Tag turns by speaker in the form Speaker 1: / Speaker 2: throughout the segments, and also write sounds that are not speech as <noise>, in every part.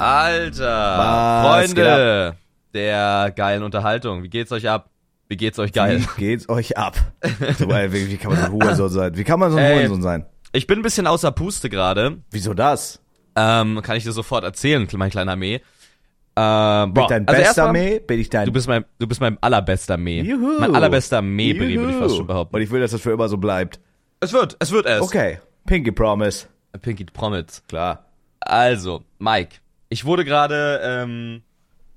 Speaker 1: Alter,
Speaker 2: Was
Speaker 1: Freunde der geilen Unterhaltung. Wie geht's euch ab? Wie geht's euch geil?
Speaker 2: Wie geht's euch ab? Wie, kann man so ein <laughs> Hurensohn sein? Wie kann man so ein. Hurensohn sein?
Speaker 1: Ich bin ein bisschen außer Puste gerade.
Speaker 2: Wieso das?
Speaker 1: Ähm, kann ich dir sofort erzählen, mein kleiner Mee. Ähm,
Speaker 2: Bin ich dein
Speaker 1: also
Speaker 2: bester Mee? Bin ich dein...
Speaker 1: Du bist mein, du bist mein allerbester Mee.
Speaker 2: Juhu.
Speaker 1: Mein allerbester Mee-Brie, würde ich fast schon behaupten.
Speaker 2: Und ich will, dass das für immer so bleibt.
Speaker 1: Es wird, es wird es.
Speaker 2: Okay. Pinky Promise.
Speaker 1: Pinky Promise.
Speaker 2: Klar.
Speaker 1: Also, Mike, ich wurde gerade, ähm,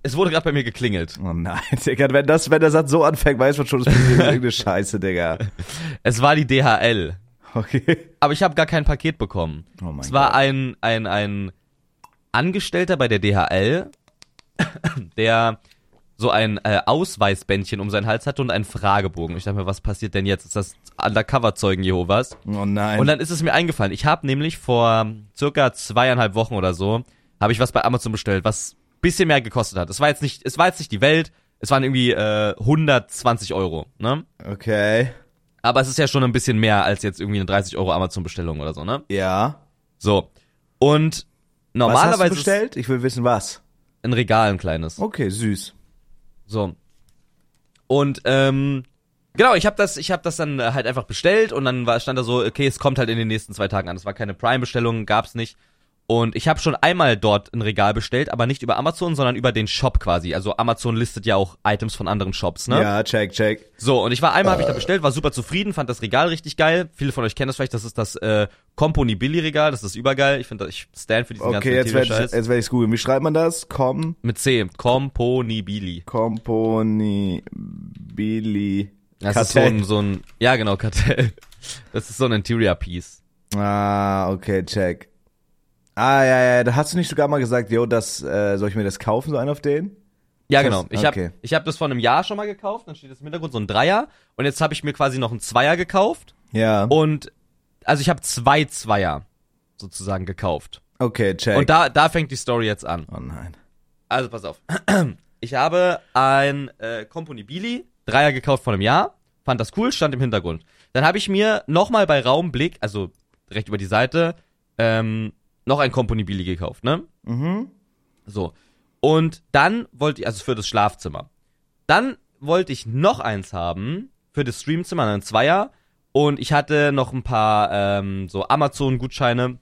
Speaker 1: es wurde gerade bei mir geklingelt.
Speaker 2: Oh nein, Digga, wenn das, wenn der Satz so anfängt, weiß man schon, das ist <laughs> irgendeine Scheiße, Digga.
Speaker 1: Es war die DHL.
Speaker 2: Okay.
Speaker 1: Aber ich habe gar kein Paket bekommen.
Speaker 2: Oh mein
Speaker 1: es war
Speaker 2: Gott.
Speaker 1: ein, ein, ein Angestellter bei der DHL, <coughs> der so ein äh, Ausweisbändchen um seinen Hals hatte und einen Fragebogen. Ich dachte mir, was passiert denn jetzt? Ist das Undercover-Zeugen Jehovas?
Speaker 2: Oh nein.
Speaker 1: Und dann ist es mir eingefallen. Ich habe nämlich vor circa zweieinhalb Wochen oder so, habe ich was bei Amazon bestellt, was bisschen mehr gekostet hat. Es war jetzt nicht, es war jetzt nicht die Welt. Es waren irgendwie äh, 120 Euro, ne?
Speaker 2: okay.
Speaker 1: Aber es ist ja schon ein bisschen mehr als jetzt irgendwie eine 30 Euro Amazon-Bestellung oder so, ne?
Speaker 2: Ja.
Speaker 1: So. Und
Speaker 2: Was hast
Speaker 1: normalerweise
Speaker 2: du bestellt? Ich will wissen, was.
Speaker 1: ein Regal ein kleines.
Speaker 2: Okay, süß.
Speaker 1: So. Und ähm, genau, ich habe das, ich habe das dann äh, halt einfach bestellt und dann war, stand da so, okay, es kommt halt in den nächsten zwei Tagen an. Das war keine Prime-Bestellung, gab's nicht. Und ich habe schon einmal dort ein Regal bestellt, aber nicht über Amazon, sondern über den Shop quasi. Also Amazon listet ja auch Items von anderen Shops, ne?
Speaker 2: Ja, check, check.
Speaker 1: So, und ich war einmal, habe ich da bestellt, war super zufrieden, fand das Regal richtig geil. Viele von euch kennen das vielleicht, das ist das äh, Company Billy Regal, das ist übergeil. Ich finde, ich stand für diesen
Speaker 2: Okay, jetzt
Speaker 1: ganzen
Speaker 2: werde ich,
Speaker 1: Material-Scheiß.
Speaker 2: jetzt werd ich's googeln. Wie schreibt man das? Com,
Speaker 1: Mit C, Company Billy.
Speaker 2: Componi, Billy.
Speaker 1: Das ist so ein, so ein, ja genau, Kartell. Das ist so ein Interior Piece.
Speaker 2: Ah, okay, check. Ah, ja, ja, da hast du nicht sogar mal gesagt, yo, das, äh, soll ich mir das kaufen, so einen auf den?
Speaker 1: Ja,
Speaker 2: Das-
Speaker 1: genau. Ich
Speaker 2: okay.
Speaker 1: habe ich hab das vor einem Jahr schon mal gekauft, dann steht das im Hintergrund so ein Dreier und jetzt habe ich mir quasi noch einen Zweier gekauft
Speaker 2: Ja.
Speaker 1: und also ich habe zwei Zweier sozusagen gekauft.
Speaker 2: Okay, check.
Speaker 1: Und da da fängt die Story jetzt an.
Speaker 2: oh nein.
Speaker 1: Also pass auf. <clears throat> Ich habe ein äh, Company Billy Dreier gekauft vor einem Jahr, fand das cool, stand im Hintergrund. Dann habe ich mir nochmal bei Raumblick, also direkt über die Seite, ähm, noch ein Company Billy gekauft, ne?
Speaker 2: Mhm.
Speaker 1: So. Und dann wollte ich, also für das Schlafzimmer. Dann wollte ich noch eins haben für das Streamzimmer, ein Zweier. Und ich hatte noch ein paar ähm, so Amazon-Gutscheine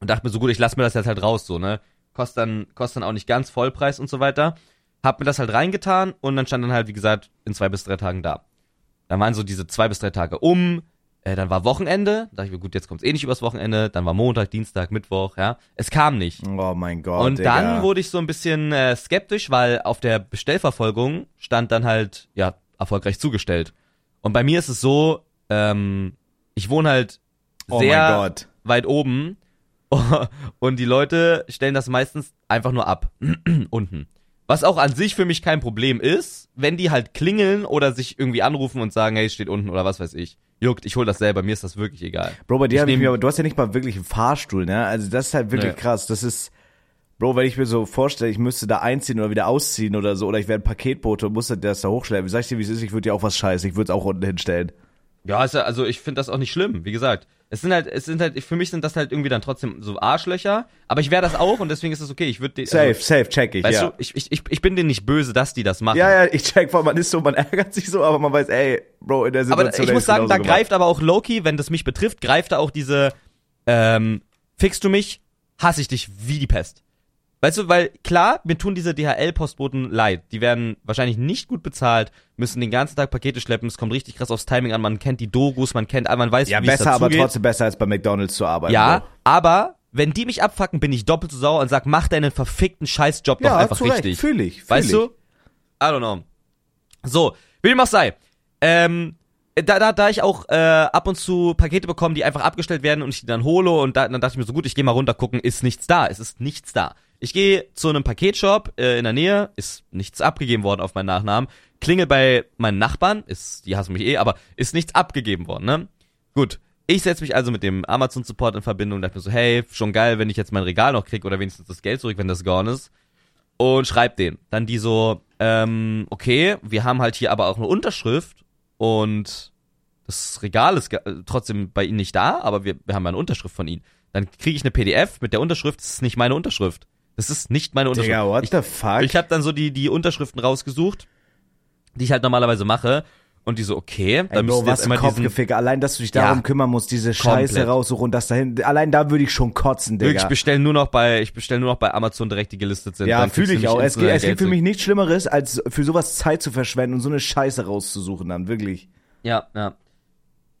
Speaker 1: und dachte mir so gut, ich lasse mir das jetzt halt raus, so, ne? Kostet dann, kostet dann auch nicht ganz Vollpreis und so weiter. Hab mir das halt reingetan und dann stand dann halt, wie gesagt, in zwei bis drei Tagen da. Dann waren so diese zwei bis drei Tage um, äh, dann war Wochenende, da dachte ich mir, gut, jetzt kommt's eh nicht übers Wochenende, dann war Montag, Dienstag, Mittwoch, ja. Es kam nicht.
Speaker 2: Oh mein Gott,
Speaker 1: Und
Speaker 2: Digga.
Speaker 1: dann wurde ich so ein bisschen äh, skeptisch, weil auf der Bestellverfolgung stand dann halt, ja, erfolgreich zugestellt. Und bei mir ist es so, ähm, ich wohne halt
Speaker 2: Oh mein
Speaker 1: sehr
Speaker 2: Gott.
Speaker 1: weit oben <laughs> und die Leute stellen das meistens einfach nur ab. <clears throat> Unten. Was auch an sich für mich kein Problem ist, wenn die halt klingeln oder sich irgendwie anrufen und sagen, hey, es steht unten oder was weiß ich. Juckt, ich hol das selber, mir ist das wirklich egal.
Speaker 2: Bro, bei dir
Speaker 1: Ich
Speaker 2: hab ich mir, aber du hast ja nicht mal wirklich einen Fahrstuhl, ne? Also das ist halt wirklich
Speaker 1: Nee.
Speaker 2: krass. Das ist, Bro, wenn ich mir so vorstelle, ich müsste da einziehen oder wieder ausziehen oder so, oder ich wäre ein Paketbote und musste das da hochschleppen. Sag ich dir, wie es ist, ich würde dir auch was scheißen. Ich würde es auch unten hinstellen.
Speaker 1: Ja, also ich finde das auch nicht schlimm, wie gesagt. Es sind halt, es sind halt, für mich sind das halt irgendwie dann trotzdem so Arschlöcher, aber ich wäre das auch und deswegen ist es okay. Ich würde
Speaker 2: Safe,
Speaker 1: also,
Speaker 2: safe, check ich,
Speaker 1: Weißt
Speaker 2: ja.
Speaker 1: du, ich, ich, ich, bin denen nicht böse, dass die das machen.
Speaker 2: ja, ja, ich check, weil man ist so, man <laughs> ärgert sich so, aber man weiß, ey, Bro, in der Situation
Speaker 1: aber ich muss sagen, da
Speaker 2: gemacht.
Speaker 1: greift aber auch Loki, wenn das mich betrifft, greift da auch diese, ähm, fickst du mich, hasse ich dich wie die Pest. Weißt du, weil klar, mir tun diese DHL-Postboten leid. Die werden wahrscheinlich nicht gut bezahlt, müssen den ganzen Tag Pakete schleppen. Es kommt richtig krass aufs Timing an. Man kennt die Dogus, man kennt, man weiß,
Speaker 2: Ja,
Speaker 1: wie es
Speaker 2: besser, aber
Speaker 1: dazugeht.
Speaker 2: trotzdem besser als bei McDonalds zu arbeiten.
Speaker 1: Ja,
Speaker 2: Bro.
Speaker 1: aber wenn die mich abfacken, bin ich doppelt so sauer und sag, mach deinen verfickten Scheißjob doch
Speaker 2: Ja,
Speaker 1: einfach
Speaker 2: zu Recht,
Speaker 1: richtig.
Speaker 2: fühl ich, fühl
Speaker 1: weißt
Speaker 2: ich.
Speaker 1: du? I don't know. So, wie dem auch sei. Ähm, da, da, da ich auch äh, ab und zu Pakete bekomme, die einfach abgestellt werden und ich die dann hole und da, dann dachte ich mir so gut, ich gehe mal runter gucken, ist nichts da, es ist nichts da. Ich gehe zu einem Paketshop äh, in der Nähe, ist nichts abgegeben worden auf meinen Nachnamen. Klingel bei meinen Nachbarn, ist, die hassen mich eh, aber ist nichts abgegeben worden, ne? Gut. Ich setze mich also mit dem Amazon Support in Verbindung und dachte mir so, hey, schon geil, wenn ich jetzt mein Regal noch krieg oder wenigstens das Geld zurück, wenn das gone ist. Und schreib den. Dann die so, ähm, okay, wir haben halt hier aber auch eine Unterschrift und das Regal ist äh, trotzdem bei Ihnen nicht da, aber wir, wir haben eine Unterschrift von Ihnen. Dann kriege ich eine PDF mit der Unterschrift, das ist nicht meine Unterschrift. Das ist nicht meine Unterschrift.
Speaker 2: Digga, what
Speaker 1: ich,
Speaker 2: the fuck?
Speaker 1: ich habe dann so die, die Unterschriften rausgesucht, die ich halt normalerweise mache. Und die so, okay, dann müssen wir
Speaker 2: was
Speaker 1: jetzt immer diesen,
Speaker 2: Kopfgeficke. Allein, dass du dich darum
Speaker 1: Ja.
Speaker 2: kümmern musst, diese Scheiße
Speaker 1: Komplett.
Speaker 2: raussuchen und das dahin. Allein da würde ich schon kotzen, Digga.
Speaker 1: ich bestelle nur noch bei, ich bestelle nur noch bei Amazon direkt, die gelistet sind.
Speaker 2: Ja, fühle ich auch. Es, gibt-
Speaker 1: instant
Speaker 2: es gibt für mich nichts Schlimmeres, als für sowas Zeit zu verschwenden und so eine Scheiße rauszusuchen dann, wirklich.
Speaker 1: Ja, ja.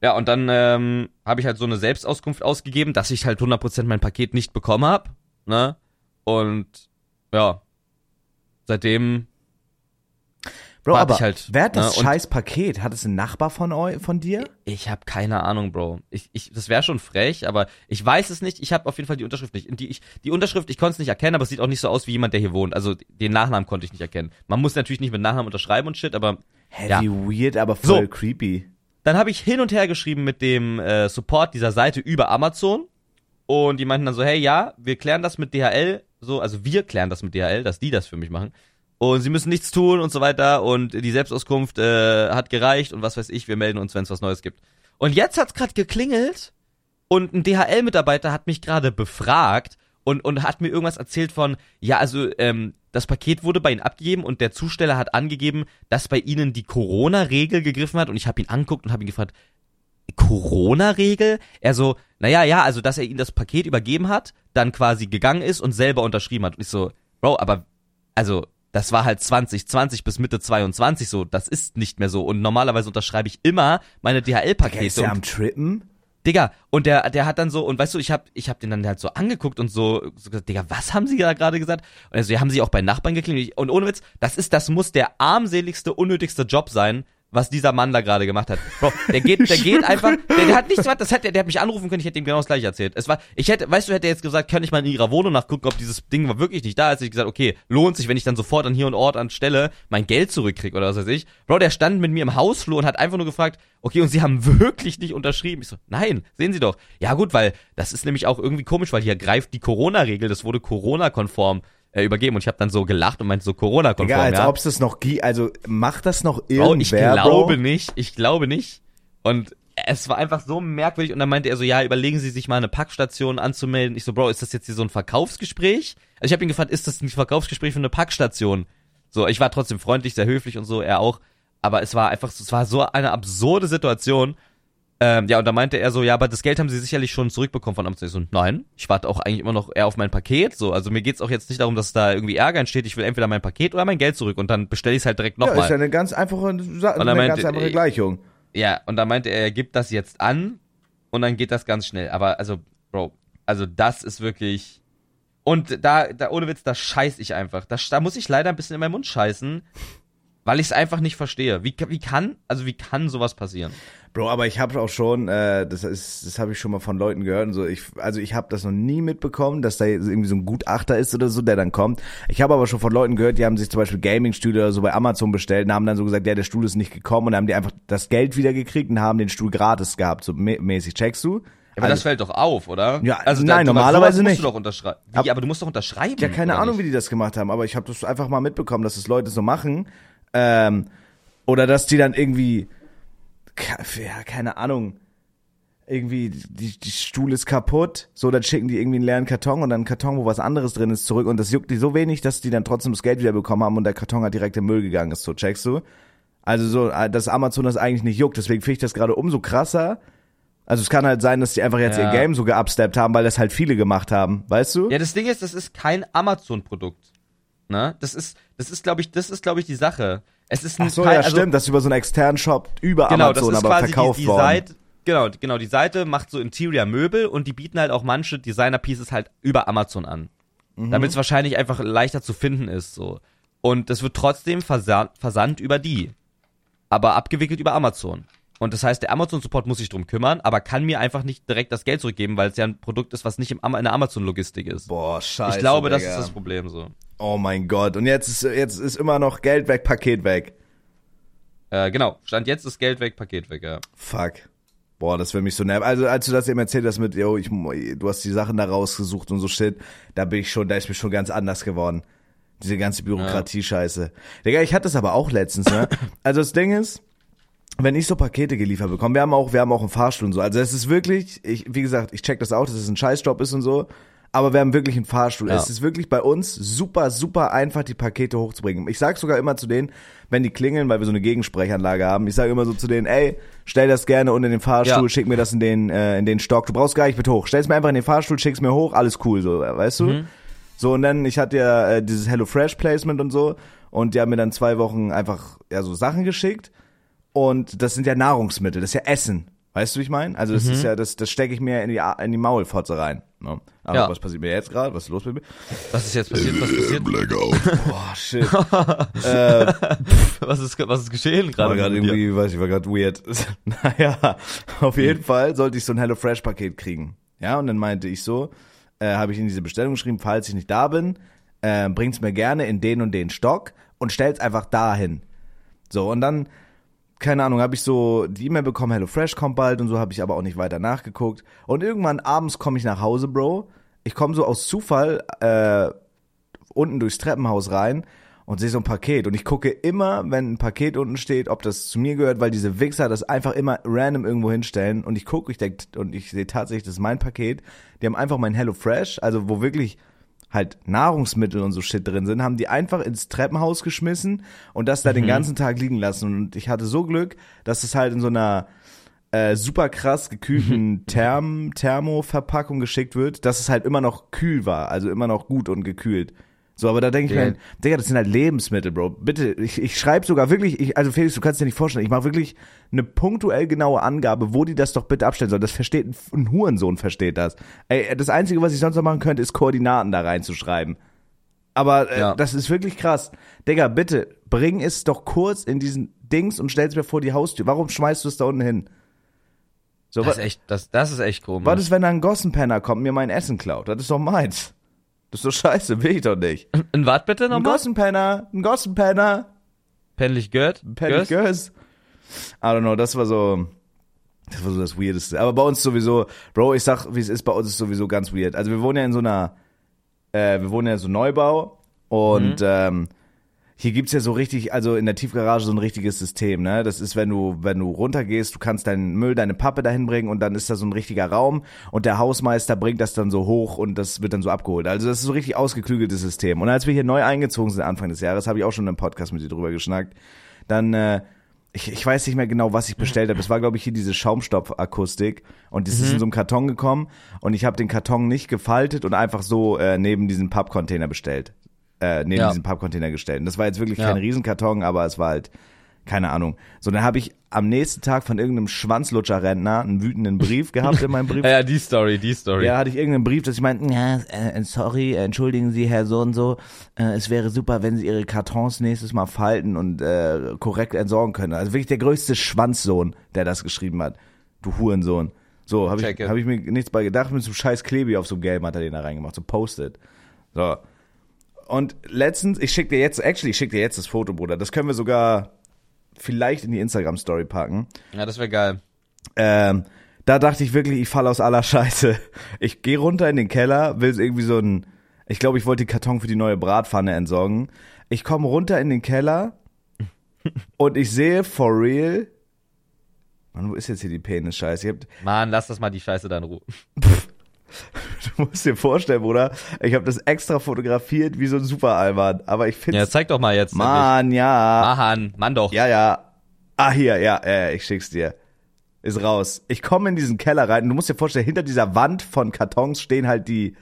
Speaker 1: Ja, und dann ähm, habe ich halt so eine Selbstauskunft ausgegeben, dass ich halt 100% mein Paket nicht bekommen habe, ne? Und ja, seitdem
Speaker 2: Bro, aber
Speaker 1: ich halt,
Speaker 2: wer hat das
Speaker 1: ne,
Speaker 2: scheiß Paket? Hat es ein Nachbar von eu, von dir?
Speaker 1: ich habe keine Ahnung, Bro. Ich, ich das wäre schon frech, aber ich weiß es nicht. Ich habe auf jeden Fall die Unterschrift nicht. Die, ich, die Unterschrift, ich konnte es nicht erkennen, aber es sieht auch nicht so aus wie jemand, der hier wohnt. Also den Nachnamen konnte ich nicht erkennen. Man muss natürlich nicht mit Nachnamen unterschreiben und shit, aber
Speaker 2: Hä,
Speaker 1: Ja.
Speaker 2: wie weird, aber voll
Speaker 1: So.
Speaker 2: creepy.
Speaker 1: Dann habe ich hin und her geschrieben mit dem äh, Support dieser Seite über Amazon und die meinten dann so, hey, ja, wir klären das mit DHL, so, also wir klären das mit DHL, dass die das für mich machen. Und sie müssen nichts tun und so weiter. Und die Selbstauskunft äh, hat gereicht und was weiß ich, wir melden uns, wenn es was Neues gibt. Und jetzt hat's gerade geklingelt und ein DHL-Mitarbeiter hat mich gerade befragt und, und hat mir irgendwas erzählt von, ja, also ähm, das Paket wurde bei Ihnen abgegeben und der Zusteller hat angegeben, dass bei Ihnen die Corona-Regel gegriffen hat. Und ich habe ihn angeguckt und habe ihn gefragt, Corona-Regel? Er so, naja, ja, also dass er Ihnen das Paket übergeben hat, dann quasi gegangen ist und selber unterschrieben hat. Und ich so, Bro, aber also das war halt 2020 bis Mitte 22 so, das ist nicht mehr so. Und normalerweise unterschreibe ich immer meine
Speaker 2: ist
Speaker 1: DHL-Pakete.
Speaker 2: der
Speaker 1: und
Speaker 2: am Trippen?
Speaker 1: Digga, und der, der hat dann so, und weißt du, ich hab, ich hab den dann halt so angeguckt und so, so gesagt, Digga, was haben sie da gerade gesagt? Und er so, ja, haben sie auch bei Nachbarn geklingelt? Und ohne Witz, das ist, das muss der armseligste, unnötigste Job sein, was dieser Mann da gerade gemacht hat. Bro, der geht, der <laughs> geht einfach, der, der hat nichts gemacht, das hätte, der hat mich anrufen können, ich hätte ihm genau das gleiche erzählt. Es war, ich hätte, weißt du, hätte er jetzt gesagt, kann ich mal in ihrer Wohnung nachgucken, ob dieses Ding war wirklich nicht da ist. Hätte ich gesagt, okay, lohnt sich, wenn ich dann sofort an hier und Ort anstelle mein Geld zurückkrieg oder was weiß ich. Bro, der stand mit mir im Hausflur und hat einfach nur gefragt, okay, und sie haben <laughs> wirklich nicht unterschrieben. Ich so, nein, sehen Sie doch. Ja gut, weil das ist nämlich auch irgendwie komisch, weil hier greift die Corona-Regel, das wurde Corona-konform äh, übergeben und ich habe dann so gelacht und meinte so Corona-konform,
Speaker 2: Digga, als
Speaker 1: ja.
Speaker 2: ob es das noch gibt. Also macht das noch
Speaker 1: Bro,
Speaker 2: irgendwer,
Speaker 1: ich glaube
Speaker 2: Bro?
Speaker 1: nicht, ich glaube nicht. Und es war einfach so merkwürdig und dann meinte er so, ja, überlegen Sie sich mal eine Packstation anzumelden. Ich so, Bro, ist das jetzt hier so ein Verkaufsgespräch? Also ich habe ihn gefragt, ist das ein Verkaufsgespräch für eine Packstation? So, ich war trotzdem freundlich, sehr höflich und so, er auch. Aber es war einfach, es war so eine absurde Situation. Ähm, ja, und da meinte er so, ja, aber das Geld haben sie sicherlich schon zurückbekommen von Amazon. Ich so, nein, ich warte auch eigentlich immer noch eher auf mein Paket. So, also mir geht's auch jetzt nicht darum, dass da irgendwie Ärger entsteht. Ich will entweder mein Paket oder mein Geld zurück und dann bestelle ich es halt direkt
Speaker 2: Ja,
Speaker 1: nochmal.
Speaker 2: ist ja eine ganz einfache, Sa- eine
Speaker 1: meinte,
Speaker 2: ganz einfache Gleichung.
Speaker 1: Ja, und da meinte er, er gibt das jetzt an und dann geht das ganz schnell. Aber also, Bro, also das ist wirklich. Und da, da ohne Witz, da scheiß ich einfach. Da, da muss ich leider ein bisschen in meinen Mund scheißen, weil ich es einfach nicht verstehe. Wie, wie kann, also wie kann sowas passieren?
Speaker 2: Bro, aber ich habe auch schon, äh, das ist, das habe ich schon mal von Leuten gehört und so. Ich, also ich habe das noch nie mitbekommen, dass da irgendwie so ein Gutachter ist oder so, der dann kommt. Ich habe aber schon von Leuten gehört, die haben sich zum Beispiel Gaming-Stühle oder so bei Amazon bestellt und haben dann so gesagt, ja, der Stuhl ist nicht gekommen und dann haben die einfach das Geld wieder gekriegt und haben den Stuhl gratis gehabt, so mä- mäßig. Checkst du?
Speaker 1: Aber
Speaker 2: Also-
Speaker 1: das fällt doch auf, oder?
Speaker 2: Ja,
Speaker 1: also
Speaker 2: nein,
Speaker 1: du-
Speaker 2: normalerweise
Speaker 1: musst
Speaker 2: nicht.
Speaker 1: Du doch unterschreiben. Wie,
Speaker 2: Ab-
Speaker 1: aber du musst doch unterschreiben.
Speaker 2: Ja, keine Ahnung,
Speaker 1: nicht?
Speaker 2: wie die das gemacht haben, aber ich habe das einfach mal mitbekommen, dass das Leute so machen. Ähm, oder dass die dann irgendwie, ja, keine Ahnung, irgendwie, die, die Stuhl ist kaputt, so, dann schicken die irgendwie einen leeren Karton und dann einen Karton, wo was anderes drin ist, zurück und das juckt die so wenig, dass die dann trotzdem das Geld wieder bekommen haben und der Karton hat direkt im Müll gegangen ist, so, checkst du? Also so, äh, dass Amazon das eigentlich nicht juckt, deswegen finde ich das gerade umso krasser. Also es kann halt sein, dass die einfach jetzt
Speaker 1: Ja.
Speaker 2: ihr Game so geupsteppt haben, weil das halt viele gemacht haben, weißt du?
Speaker 1: Ja, das Ding ist, das ist kein Amazon-Produkt. Ne? Das ist, das ist, glaube ich, das ist, glaube ich, die Sache. Es ist ein
Speaker 2: Ach so,
Speaker 1: Teil-
Speaker 2: ja,
Speaker 1: also-
Speaker 2: stimmt, das ist über so einen externen Shop über
Speaker 1: genau,
Speaker 2: Amazon
Speaker 1: das ist
Speaker 2: aber
Speaker 1: quasi
Speaker 2: verkauft
Speaker 1: die, die
Speaker 2: worden.
Speaker 1: Seite, genau, genau, die Seite macht so Interior-Möbel und die bieten halt auch manche Designer-Pieces halt über Amazon an.
Speaker 2: Mhm.
Speaker 1: Damit es wahrscheinlich einfach leichter zu finden ist, so. Und das wird trotzdem versandt, versandt über die. Aber abgewickelt über Amazon. Und das heißt, der Amazon-Support muss sich drum kümmern, aber kann mir einfach nicht direkt das Geld zurückgeben, weil es ja ein Produkt ist, was nicht im, in der Amazon-Logistik ist.
Speaker 2: Boah, scheiße.
Speaker 1: ich glaube, das
Speaker 2: Digga.
Speaker 1: ist das Problem so.
Speaker 2: Oh mein Gott. Und jetzt ist, jetzt ist immer noch Geld weg, Paket weg.
Speaker 1: Äh, genau, Stand jetzt ist Geld weg, Paket weg, ja.
Speaker 2: Fuck. Boah, das will mich so nerven. Also, als du das eben erzählt hast mit, yo, ich, du hast die Sachen da rausgesucht und so shit, da bin ich schon, da ist mir schon ganz anders geworden. Diese ganze Bürokratie-Scheiße. Digga, ich hatte das aber auch letztens, ne? <coughs> Also, das Ding ist, wenn ich so Pakete geliefert bekomme, wir haben auch, wir haben auch einen Fahrstuhl und so. Also, es ist wirklich, ich, wie gesagt, ich check das auch, dass es ein Scheißjob ist und so. Aber wir haben wirklich einen Fahrstuhl.
Speaker 1: Ja.
Speaker 2: Es ist wirklich bei uns super, super einfach, die Pakete hochzubringen. Ich sag sogar immer zu denen, wenn die klingeln, weil wir so eine Gegensprechanlage haben, ich sage immer so zu denen, ey, stell das gerne unter den Fahrstuhl,
Speaker 1: Ja.
Speaker 2: schick mir das in den, äh, in den Stock. Du brauchst gar nicht mit hoch. Stell's mir einfach in den Fahrstuhl, schick's mir hoch, alles cool, so, weißt du?
Speaker 1: Mhm.
Speaker 2: So, und dann, ich hatte ja äh, dieses HelloFresh Placement und so, und die haben mir dann zwei Wochen einfach, ja, so Sachen geschickt. Und das sind ja Nahrungsmittel, das ist ja Essen. Weißt du, wie ich meine? Also das ist ja, das, das stecke ich mir in die, in die Maulfotze rein. Ne? Aber
Speaker 1: Ja.
Speaker 2: was passiert mir jetzt gerade? Was ist los mit mir?
Speaker 1: Was ist jetzt passiert? Was passiert?
Speaker 2: Boah, shit. <laughs>
Speaker 1: Was ist, was ist geschehen
Speaker 2: war
Speaker 1: gerade?
Speaker 2: gerade
Speaker 1: mit dir?
Speaker 2: irgendwie, weiß ich, war gerade weird. <laughs> naja, auf jeden Fall sollte ich so ein HelloFresh-Paket kriegen. Ja, und dann meinte ich so, äh, habe ich in diese Bestellung geschrieben, falls ich nicht da bin, äh, bringt's mir gerne in den und den Stock und stell's einfach dahin. So, und dann, keine Ahnung, habe ich so die E-Mail bekommen, HelloFresh kommt bald und so, habe ich aber auch nicht weiter nachgeguckt. Und irgendwann abends komme ich nach Hause, Bro. Ich komme so aus Zufall äh, unten durchs Treppenhaus rein und sehe so ein Paket. Und ich gucke immer, wenn ein Paket unten steht, ob das zu mir gehört, weil diese Wichser das einfach immer random irgendwo hinstellen. Und ich gucke, ich denke, und ich sehe tatsächlich, das ist mein Paket. Die haben einfach mein Hello Fresh, also wo wirklich halt Nahrungsmittel und so Shit drin sind, haben die einfach ins Treppenhaus geschmissen und das da den ganzen Tag liegen lassen. Und ich hatte so Glück, dass es halt in so einer äh, super krass gekühlten <laughs> Therm Thermo-Verpackung geschickt wird, dass es halt immer noch kühl war, also immer noch gut und gekühlt. So, aber da denke ich mir, Digga, das sind halt Lebensmittel, Bro. Bitte, ich, ich schreibe sogar wirklich, ich, also Felix, du kannst dir nicht vorstellen, ich mache wirklich eine punktuell genaue Angabe, wo die das doch bitte abstellen sollen. Das versteht, ein, Hurensohn versteht das. Ey, das Einzige, was ich sonst noch machen könnte, ist Koordinaten da reinzuschreiben. Aber äh,
Speaker 1: Ja.
Speaker 2: das ist wirklich krass. Digga, bitte, bring es doch kurz in diesen Dings und stell's mir vor die Haustür. Warum schmeißt du es da unten hin? So,
Speaker 1: Das ist echt, das, das ist echt komisch.
Speaker 2: was ist, wenn da ein Gossenpenner kommt und mir mein Essen klaut? Das ist doch meins. Das ist doch scheiße, will ich doch nicht.
Speaker 1: Ein Wart bitte
Speaker 2: Ein
Speaker 1: nochmal?
Speaker 2: Gossenpenner, ein Gossenpenner,
Speaker 1: Peinlich gehört?
Speaker 2: Penny Gös. I don't know, das war so, das war so das Weirdeste. Aber bei uns sowieso, Bro, ich sag, wie es ist, bei uns ist sowieso ganz weird. Also wir wohnen ja in so einer, äh, wir wohnen ja in so einem Neubau und ähm, hier gibt's ja so richtig, also in der Tiefgarage so ein richtiges System, ne? Das ist, wenn du, wenn du runtergehst, du kannst deinen Müll, deine Pappe dahin bringen und dann ist da so ein richtiger Raum und der Hausmeister bringt das dann so hoch und das wird dann so abgeholt. Also das ist so richtig ausgeklügeltes System. Und als wir hier neu eingezogen sind Anfang des Jahres, habe ich auch schon im Podcast mit dir drüber geschnackt, dann äh, ich, ich weiß nicht mehr genau, was ich bestellt habe. Es war, glaube ich, hier diese Schaumstopfakustik und das ist in so einem Karton gekommen und ich habe den Karton nicht gefaltet und einfach so äh, neben diesen Pappcontainer bestellt. Äh, neben
Speaker 1: Ja.
Speaker 2: diesen Pappcontainer gestellt. Und das war jetzt wirklich
Speaker 1: Ja.
Speaker 2: kein Riesenkarton, aber es war halt, keine Ahnung. So, dann habe ich am nächsten Tag von irgendeinem Schwanzlutscher-Rentner einen wütenden Brief <laughs> gehabt in meinem Brief.
Speaker 1: Ja, ja, die Story, die Story.
Speaker 2: Ja, hatte ich irgendeinen Brief, dass ich meinte, ja, äh, sorry, äh, entschuldigen Sie, Herr so und so, äh, es wäre super, wenn Sie Ihre Kartons nächstes Mal falten und äh, korrekt entsorgen können. Also wirklich der größte Schwanzsohn, der das geschrieben hat. Du Hurensohn. So, habe ich, hab ich mir nichts bei gedacht, mit so einem scheiß Klebi auf so einem Gelben hat er den da reingemacht, so Post-it. So. Und letztens, ich schick dir jetzt, actually, ich schick dir jetzt das Foto, Bruder. Das können wir sogar vielleicht in die Instagram-Story packen.
Speaker 1: Ja, das wäre geil.
Speaker 2: Ähm, da dachte ich wirklich, ich falle aus aller Scheiße. Ich gehe runter in den Keller, will irgendwie so ein, ich glaube, ich wollte den Karton für die neue Bratpfanne entsorgen. Ich komme runter in den Keller <laughs> und ich sehe for real, Mann, wo ist jetzt hier die Penis-Scheiße?
Speaker 1: Mann, lass das mal die Scheiße da in Ruhe.
Speaker 2: Du <laughs> musst dir vorstellen, Bruder, ich habe das extra fotografiert wie so ein Super-Alman, aber ich
Speaker 1: Ja,
Speaker 2: finde
Speaker 1: zeig doch mal jetzt.
Speaker 2: Mann, ja.
Speaker 1: Mann, Mann doch.
Speaker 2: Ja, ja. Ah, hier, ja, äh, ich schick's dir. Ist raus. Ich komme in diesen Keller rein und du musst dir vorstellen, hinter dieser Wand von Kartons stehen halt die,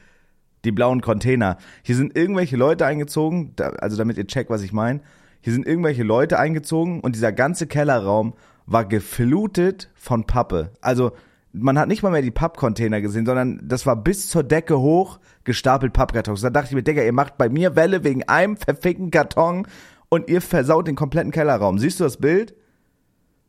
Speaker 2: die blauen Container. Hier sind irgendwelche Leute eingezogen, da, also damit ihr checkt, was ich meine. Hier sind irgendwelche Leute eingezogen und dieser ganze Kellerraum war geflutet von Pappe. Also man hat nicht mal mehr die Pappcontainer gesehen, sondern das war bis zur Decke hoch gestapelt Pappkartons. Da dachte ich mir, Digga, ihr macht bei mir Welle wegen einem verfickten Karton und ihr versaut den kompletten Kellerraum. Siehst du das Bild?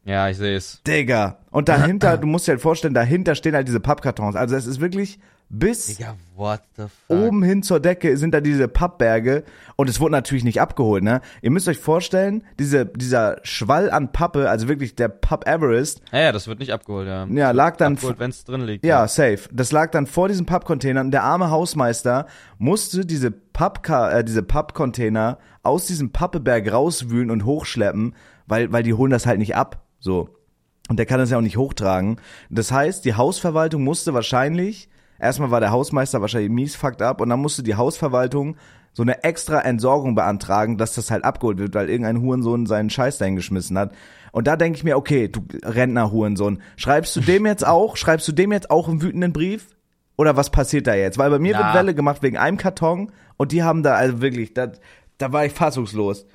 Speaker 1: Ja, ich sehe es.
Speaker 2: Digga. Und dahinter, du musst dir halt vorstellen, dahinter stehen halt diese Pappkartons. Also es ist wirklich bis
Speaker 1: Digga, what the fuck?
Speaker 2: oben hin zur Decke sind da diese Pappberge und es wurde natürlich nicht abgeholt, ne? Ihr müsst euch vorstellen, diese, dieser Schwall an Pappe, also wirklich der Papp Everest,
Speaker 1: Ja, ja, das wird nicht abgeholt, ja.
Speaker 2: Ja, lag dann-
Speaker 1: Abgeholt, wenn es drin liegt.
Speaker 2: ja, safe. Das lag dann vor diesen Pappcontainern. Der arme Hausmeister musste diese Pappka äh, diese Pappcontainer aus diesem Pappeberg rauswühlen und hochschleppen, weil, weil die holen das halt nicht ab. So. Und der kann das ja auch nicht hochtragen. Das heißt, die Hausverwaltung musste wahrscheinlich Erstmal war der Hausmeister wahrscheinlich mies fucked up und dann musste die Hausverwaltung so eine extra Entsorgung beantragen, dass das halt abgeholt wird, weil irgendein Hurensohn seinen Scheiß dahin geschmissen hat. Und da denke ich mir, okay, du Rentner-Hurensohn, schreibst du dem jetzt auch, schreibst du dem jetzt auch einen wütenden Brief? Oder was passiert da jetzt? Weil bei mir
Speaker 1: Na.
Speaker 2: wird Welle gemacht wegen einem Karton und die haben da also wirklich, da, da war ich fassungslos.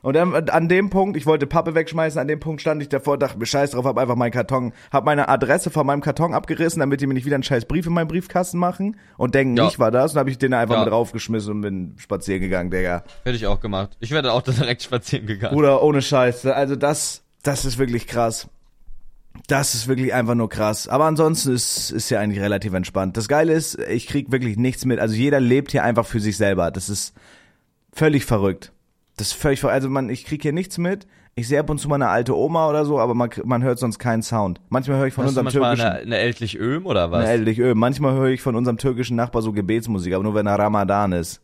Speaker 2: Und dann an dem Punkt, ich wollte Pappe wegschmeißen, an dem Punkt stand ich davor, dachte mir scheiß drauf, hab einfach meinen Karton, hab meine Adresse von meinem Karton abgerissen, damit die mir nicht wieder einen scheiß Brief in meinen Briefkasten machen und denken,
Speaker 1: Ja.
Speaker 2: ich war das, und hab ich den einfach
Speaker 1: Ja.
Speaker 2: mit raufgeschmissen und bin spazieren gegangen, Digga.
Speaker 1: Hätte ich auch gemacht. Ich werde auch <laughs> direkt spazieren gegangen.
Speaker 2: Bruder, ohne Scheiß. Also das, das ist wirklich krass. Das ist wirklich einfach nur krass. Aber ansonsten ist, ist ja eigentlich relativ entspannt. Das Geile ist, ich krieg wirklich nichts mit. Also jeder lebt hier einfach für sich selber. Das ist völlig verrückt. Das ist völlig verrückt. Also man, ich krieg hier nichts mit. Ich sehe ab und zu mal eine alte Oma oder so, aber man, man hört sonst keinen Sound. Manchmal höre ich von
Speaker 1: Hast du
Speaker 2: unserem
Speaker 1: manchmal
Speaker 2: türkischen...
Speaker 1: eine, eine ältlich Öm oder was?
Speaker 2: Na, ehrlich, öh, manchmal höre ich von unserem türkischen Nachbar so Gebetsmusik, aber nur wenn er Ramadan ist.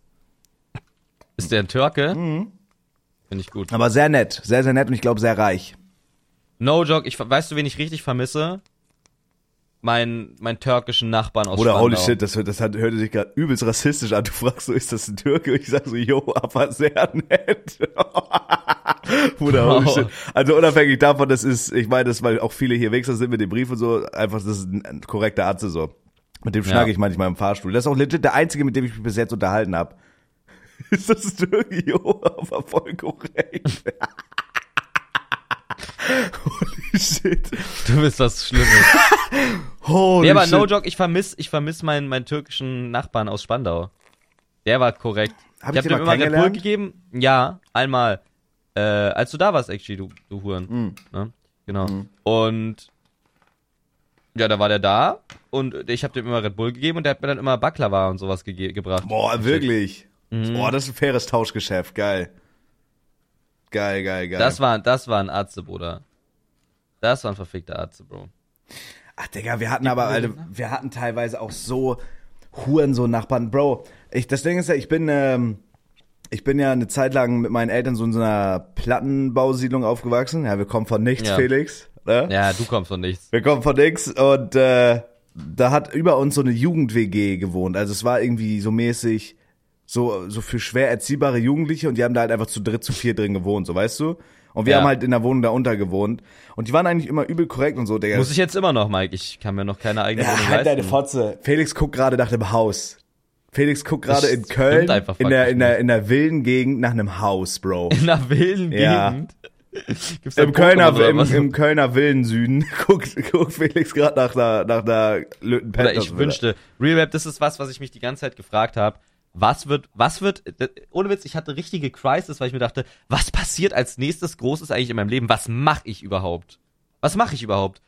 Speaker 1: Ist der ein Türke?
Speaker 2: Mhm.
Speaker 1: Finde ich gut.
Speaker 2: Aber sehr nett, sehr, sehr nett und ich glaube sehr reich.
Speaker 1: No joke, ich, weißt du, wen ich richtig vermisse? Mein, mein türkischen Nachbarn aus
Speaker 2: Oder
Speaker 1: Spandau.
Speaker 2: holy shit, das, hört- das hat, hörte sich gerade übelst rassistisch an. Du fragst so, ist das ein Türke? Und ich sag so, yo, aber sehr nett. <laughs> Bruder, holy
Speaker 1: Wow.
Speaker 2: shit. Also unabhängig davon, das ist, ich meine, das, weil auch viele hier Wichser sind mit dem Brief und so, einfach, das ist ein, ein korrekter Arzt so. Mit dem
Speaker 1: Ja.
Speaker 2: schnacke ich manchmal im Fahrstuhl. Das ist auch legit der einzige, mit dem ich mich bis jetzt unterhalten habe. <laughs> Ist das ein Türke? Jo, aber voll korrekt. <laughs> holy shit.
Speaker 1: Du bist was Schlimmes. <laughs>
Speaker 2: Holy
Speaker 1: nee, aber
Speaker 2: shit.
Speaker 1: no joke, ich vermiss, ich vermiss meinen, meinen türkischen Nachbarn aus Spandau. Der war korrekt.
Speaker 2: Hab
Speaker 1: ich
Speaker 2: ich
Speaker 1: hab dem
Speaker 2: mal
Speaker 1: immer Red Bull gegeben. Ja, einmal. Äh, als du da warst, actually, du, du Huren.
Speaker 2: Mhm.
Speaker 1: Ne? Genau. Und ja, da war der da und ich habe dem immer Red Bull gegeben und der hat mir dann immer Baklava und sowas gege gebracht.
Speaker 2: Boah, wirklich.
Speaker 1: Mhm.
Speaker 2: Boah, das ist ein faires Tauschgeschäft. Geil. Geil, geil, geil.
Speaker 1: Das war, das war ein Arzt, Bruder. Das war ein verfickter Arzt, Bro.
Speaker 2: Ach, Digga, wir hatten aber, Alter, wir hatten teilweise auch so Hurensohn-Nachbarn. Bro, ich, das Ding ist ja, ich bin, ähm, ich bin ja eine Zeit lang mit meinen Eltern so in so einer Plattenbausiedlung aufgewachsen. Ja, wir kommen von nichts,
Speaker 1: Ja.
Speaker 2: Felix. Ne?
Speaker 1: Ja, du kommst von nichts.
Speaker 2: Wir kommen von nix und äh, da hat über uns so eine Jugend-WG gewohnt. Also es war irgendwie so mäßig so, so für schwer erziehbare Jugendliche und die haben da halt einfach zu dritt, zu vier drin gewohnt, so weißt du? Und wir
Speaker 1: Ja.
Speaker 2: haben halt in der Wohnung da unter gewohnt. Und die waren eigentlich immer übel korrekt und so, Digga.
Speaker 1: Muss ich jetzt immer noch, Mike. Ich kann mir noch keine eigene Wohnung
Speaker 2: ja, halt deine
Speaker 1: leisten.
Speaker 2: Fotze. Felix guckt gerade nach dem Haus. Felix guckt gerade in Köln, in der, in der, in der wilden Gegend nach einem Haus, Bro. <laughs>
Speaker 1: In einer wilden
Speaker 2: Ja.
Speaker 1: Gegend. <laughs> Gibt's
Speaker 2: Im Kölner, im, im Kölner Villen Süden <laughs> guckt, guckt Felix gerade nach der, nach der Löten
Speaker 1: Oder ich wünschte, Real Rap, das ist was, was ich mich die ganze Zeit gefragt habe. Was wird, was wird, äh, ohne Witz, ich hatte richtige Crisis, weil ich mir dachte, was passiert als nächstes Großes eigentlich in meinem Leben? Was mache ich überhaupt? Was mache ich überhaupt?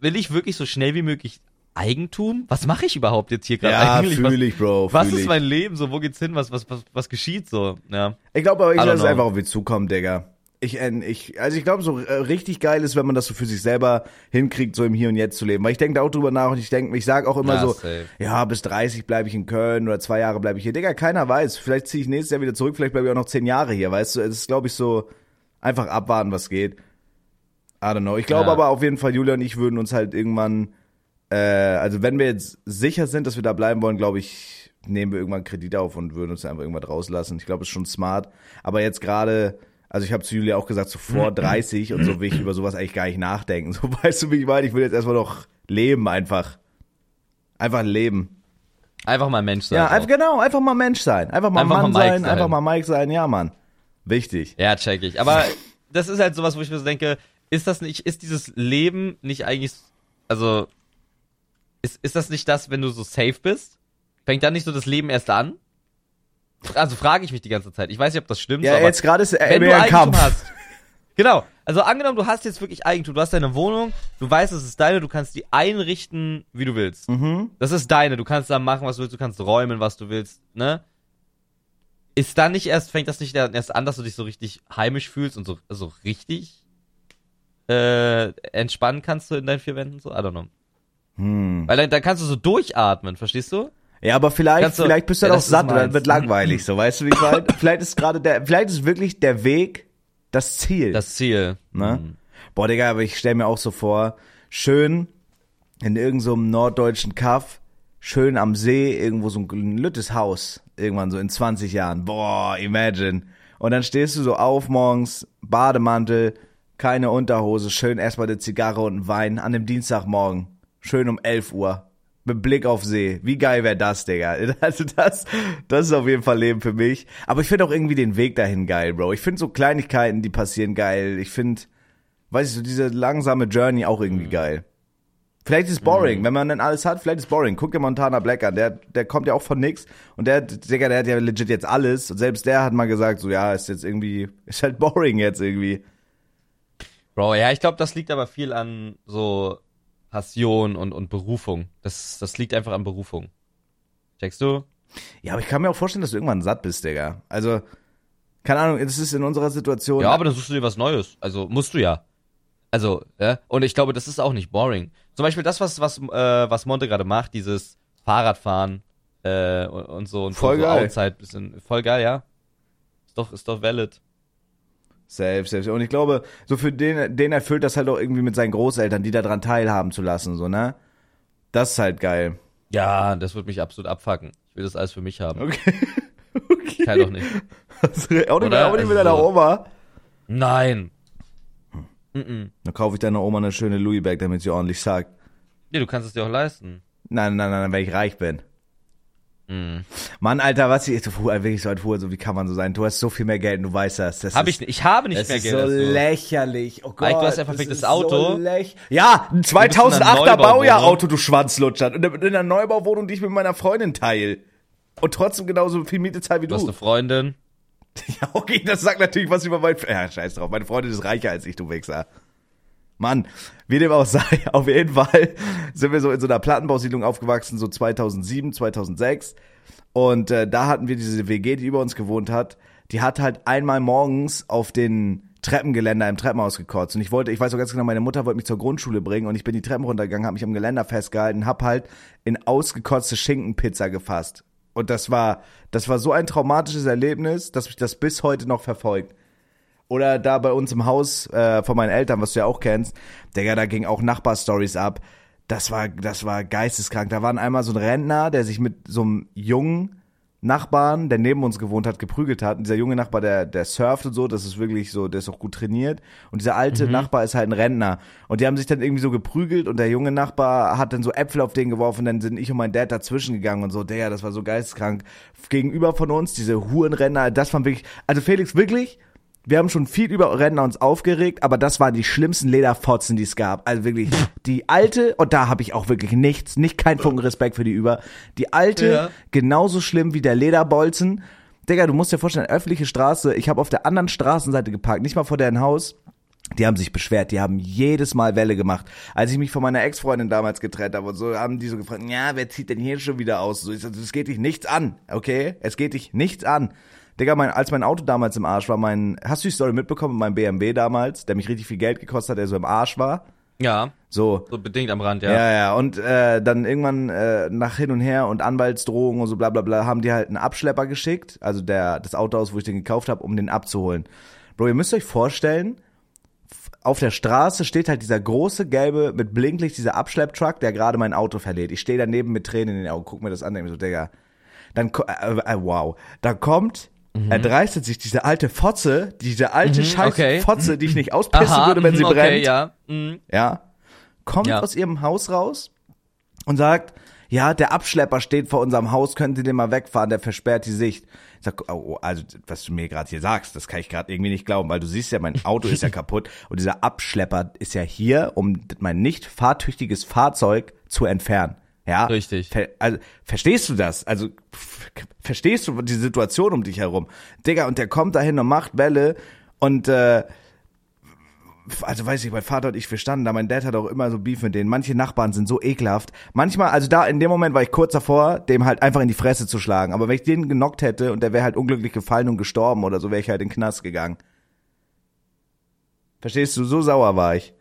Speaker 1: Will ich wirklich so schnell wie möglich Eigentum? Was mache ich überhaupt jetzt hier gerade
Speaker 2: Ja,
Speaker 1: eigentlich? Was,
Speaker 2: fühl ich, Bro.
Speaker 1: was ist mein Leben? So, wo geht's hin? Was, was, was, was geschieht so? Ja.
Speaker 2: Ich glaube aber, ich lasse es einfach auf mich zukommen, Digga. Ich, äh, ich, also ich glaube, so äh, richtig geil ist, wenn man das so für sich selber hinkriegt, so im Hier und Jetzt zu leben. Weil ich denke da auch drüber nach und ich denke, ich sage auch immer
Speaker 1: Ja,
Speaker 2: so,
Speaker 1: safe.
Speaker 2: ja, bis 30 bleibe ich in Köln oder zwei Jahre bleibe ich hier. Digga, keiner weiß. Vielleicht ziehe ich nächstes Jahr wieder zurück, vielleicht bleibe ich auch noch zehn Jahre hier, weißt du? Es ist, glaube ich, so einfach abwarten, was geht. I don't know. Ich glaube
Speaker 1: Ja.
Speaker 2: aber auf jeden Fall, Julia und ich würden uns halt irgendwann, äh, also wenn wir jetzt sicher sind, dass wir da bleiben wollen, glaube ich, nehmen wir irgendwann Kredit auf und würden uns einfach irgendwas rauslassen. Ich glaube, es ist schon smart. Aber jetzt gerade, also ich habe zu Julia auch gesagt, so vor 30 und so will ich über sowas eigentlich gar nicht nachdenken. <laughs> So weißt du, wie ich meine? Ich will jetzt erstmal noch leben einfach. Einfach leben.
Speaker 1: Einfach mal Mensch sein.
Speaker 2: Ja, einfach, genau, einfach mal Mensch sein. Einfach mal
Speaker 1: Einfach
Speaker 2: Mann
Speaker 1: mal Mike
Speaker 2: sein,
Speaker 1: sein.
Speaker 2: einfach mal Mike sein. Ja, Mann. Wichtig.
Speaker 1: Ja, check ich. Aber das ist halt sowas, wo ich mir so denke, ist das nicht, ist dieses Leben nicht eigentlich, also, ist, ist das nicht das, wenn du so safe bist? Fängt dann nicht so das Leben erst an? Also frage ich mich die ganze Zeit. Ich weiß nicht, ob das stimmt.
Speaker 2: Ja,
Speaker 1: aber
Speaker 2: jetzt gerade ist
Speaker 1: wenn du Eigentum
Speaker 2: Kampf.
Speaker 1: hast. <laughs> Genau. Also angenommen, du hast jetzt wirklich Eigentum. Du hast deine Wohnung, du weißt, es ist deine, du kannst die einrichten, wie du willst.
Speaker 2: Mhm.
Speaker 1: Das ist deine. Du kannst da machen, was du willst. Du kannst räumen, was du willst. Ne? Ist dann nicht erst, fängt das nicht erst an, dass du dich so richtig heimisch fühlst und so, so richtig äh, entspannen kannst du in deinen vier Wänden? So, I don't know.
Speaker 2: Hm.
Speaker 1: Weil dann, dann kannst du so durchatmen, verstehst du?
Speaker 2: Ja, aber vielleicht,
Speaker 1: du-
Speaker 2: vielleicht bist du
Speaker 1: Ja,
Speaker 2: dann auch satt oder
Speaker 1: meins.
Speaker 2: wird langweilig, so weißt du, wie ich meine? <laughs> vielleicht ist gerade der, vielleicht ist wirklich der Weg das Ziel.
Speaker 1: Das Ziel.
Speaker 2: Ne?
Speaker 1: Mhm.
Speaker 2: Boah, Digga, aber ich stell mir auch so vor, schön in irgendeinem so norddeutschen Kaff schön am See, irgendwo so ein lüttes Haus, irgendwann so in 20 Jahren. Boah, imagine. Und dann stehst du so auf morgens, Bademantel, keine Unterhose, schön erstmal eine Zigarre und ein Wein an dem Dienstagmorgen. Schön um 11 Uhr. Mit Blick auf See. Wie geil wäre das, Digga? <laughs> Also das, das ist auf jeden Fall Leben für mich. Aber ich finde auch irgendwie den Weg dahin geil, Bro. Ich finde so Kleinigkeiten, die passieren geil. Ich finde, weiß ich, so diese langsame Journey auch irgendwie
Speaker 1: Mhm.
Speaker 2: geil. Vielleicht ist es boring, wenn man dann alles hat, vielleicht ist es boring. Guck dir Montana Black an, der, der kommt ja auch von nix und der, Digga, der hat ja legit jetzt alles und selbst der hat mal gesagt, so ja, ist jetzt irgendwie, <laughs> ist halt boring jetzt irgendwie.
Speaker 1: Bro, ja, ich glaube, das liegt aber viel an so Passion und, und Berufung. Das, das liegt einfach an Berufung. Checkst du?
Speaker 2: Ja, aber ich kann mir auch vorstellen, dass du irgendwann satt bist, Digga. Also, keine Ahnung, das ist in unserer Situation.
Speaker 1: Ja, aber dann suchst du dir was Neues. Also musst du ja. Also, ja. Und ich glaube, das ist auch nicht boring. Zum Beispiel das, was, was, äh, was Monte gerade macht, dieses Fahrradfahren äh, und, und so und
Speaker 2: Voll
Speaker 1: so,
Speaker 2: geil.
Speaker 1: Outside bisschen. Voll geil, ja. Ist doch, ist doch valid.
Speaker 2: Safe, safe. Und ich glaube, so für den, den erfüllt das halt auch irgendwie mit seinen Großeltern, die daran teilhaben zu lassen, so, ne? Das ist halt geil.
Speaker 1: Ja, das wird mich absolut abfacken. Ich will das alles für mich haben.
Speaker 2: Okay. <laughs>
Speaker 1: Ich kann doch nicht.
Speaker 2: auch nicht,
Speaker 1: Oder?
Speaker 2: auch nicht mit
Speaker 1: Also
Speaker 2: deiner. Oma.
Speaker 1: Nein. Mhm.
Speaker 2: Dann kaufe ich deiner Oma eine schöne Louis Bag, damit sie ordentlich sagt.
Speaker 1: Nee, du kannst es dir auch leisten.
Speaker 2: Nein, nein, nein, wenn ich reich bin.
Speaker 1: Mhm.
Speaker 2: Mann, Alter, was ich, wirklich so ein Fuhr, so wie kann man so sein? Du hast so viel mehr Geld und du weißt das. das
Speaker 1: Hab
Speaker 2: ist,
Speaker 1: ich nicht. Ich habe nicht
Speaker 2: Das
Speaker 1: mehr
Speaker 2: ist
Speaker 1: Geld.
Speaker 2: so
Speaker 1: als du.
Speaker 2: lächerlich. Oh Gott.
Speaker 1: Mike, du hast ein
Speaker 2: das
Speaker 1: perfektes
Speaker 2: ist
Speaker 1: Auto.
Speaker 2: So ja, ein
Speaker 1: bist in einer
Speaker 2: 2008er
Speaker 1: Neubauwohnung.
Speaker 2: Baujahr-Auto, du Schwanzlutscher. Und in einer Neubauwohnung, die ich mit meiner Freundin teile. Und trotzdem genauso viel Miete zahl wie
Speaker 1: Du hast
Speaker 2: du.
Speaker 1: eine Freundin. <laughs>
Speaker 2: Ja, okay, das sagt natürlich was über mein... Ja, scheiß drauf. Meine Freundin ist reicher als ich, du Wichser. Mann, wie dem auch sei, <laughs> auf jeden Fall sind wir so in so einer Plattenbausiedlung aufgewachsen, so 2007, 2006. Und äh, da hatten wir diese WG, die über uns gewohnt hat. Die hat halt einmal morgens auf den Treppengeländer im Treppenhaus gekotzt. Und ich wollte, ich weiß auch ganz genau, meine Mutter wollte mich zur Grundschule bringen und ich bin die Treppen runtergegangen, habe mich am Geländer festgehalten, hab halt in ausgekotzte Schinkenpizza gefasst. Und das war, das war so ein traumatisches Erlebnis, dass mich das bis heute noch verfolgt. Oder da bei uns im Haus äh, von meinen Eltern, was du ja auch kennst, Digga, da ging auch Nachbarstories ab. Das war, das war geisteskrank. Da war einmal so ein Rentner, der sich mit so einem jungen Nachbarn, der neben uns gewohnt hat, geprügelt hat. Und dieser junge Nachbar, der, der surft und so, das ist wirklich so, der ist auch gut trainiert. Und dieser alte Nachbar ist halt ein Rentner. Und die haben sich dann irgendwie so geprügelt und der junge Nachbar hat dann so Äpfel auf den geworfen. Dann sind ich und mein Dad dazwischen gegangen und so, der, das war so geisteskrank. Gegenüber von uns, diese Hurenrenner, das war wirklich, also Felix, wirklich, wir haben schon viel über Rentner uns aufgeregt, aber das waren die schlimmsten Lederfotzen, die es gab. Also wirklich, die alte, und da habe ich auch wirklich nichts, nicht kein Funken Respekt für die über. Die alte,
Speaker 1: Ja.
Speaker 2: genauso schlimm wie der Lederbolzen. Digga, du musst dir vorstellen, öffentliche Straße, ich habe auf der anderen Straßenseite geparkt, nicht mal vor deren Haus. Die haben sich beschwert, die haben jedes Mal Welle gemacht. Als ich mich von meiner Ex-Freundin damals getrennt habe und so, haben die so gefragt, ja, wer zieht denn hier schon wieder aus? So, ich sag, es geht dich nichts an, okay? Es geht dich nichts an. Digga, mein, als mein Auto damals im Arsch war, mein, hast du die Story mitbekommen, mein BMW damals, der mich richtig viel Geld gekostet hat, der so im Arsch war?
Speaker 1: Ja,
Speaker 2: So,
Speaker 1: so bedingt am Rand, ja.
Speaker 2: ja, ja, und äh, dann irgendwann äh, nach hin und her und Anwaltsdrohungen und so bla bla bla haben die halt einen Abschlepper geschickt, also der das Auto aus, wo ich den gekauft habe, um den abzuholen. Bro, ihr müsst euch vorstellen, auf der Straße steht halt dieser große gelbe mit Blinklicht dieser Abschlepptruck, der gerade mein Auto verlädt. Ich stehe daneben mit Tränen in den Augen, guck mir das an, denk mir so, Digga. Dann äh, äh, wow, da kommt er dreistet sich diese alte Fotze, diese alte scheiß
Speaker 1: okay.
Speaker 2: Fotze, die ich nicht auspissen würde, wenn sie
Speaker 1: mhm, okay,
Speaker 2: brennt
Speaker 1: ja. Mhm.
Speaker 2: ja, kommt
Speaker 1: Ja.
Speaker 2: aus ihrem Haus raus und sagt, ja, der Abschlepper steht vor unserem Haus, können Sie den mal wegfahren, der versperrt die Sicht. Ich sag, oh, also, was du mir gerade hier sagst, das kann ich gerade irgendwie nicht glauben, weil du siehst ja, mein Auto ist ja <laughs> kaputt und dieser Abschlepper ist ja hier, um mein nicht fahrtüchtiges Fahrzeug zu entfernen. Ja,
Speaker 1: Richtig.
Speaker 2: Ver, also, verstehst du das? Also, verstehst du die Situation um dich herum? Digga, und der kommt dahin und macht Welle und, äh, also weiß ich, mein Vater und ich, wir standen da, mein Dad hat auch immer so Beef mit denen. Manche Nachbarn sind so ekelhaft. Manchmal, also da in dem Moment war ich kurz davor, dem halt einfach in die Fresse zu schlagen. Aber wenn ich den genockt hätte und der wäre halt unglücklich gefallen und gestorben oder so, wäre ich halt in den Knast gegangen. Verstehst du? So sauer war ich.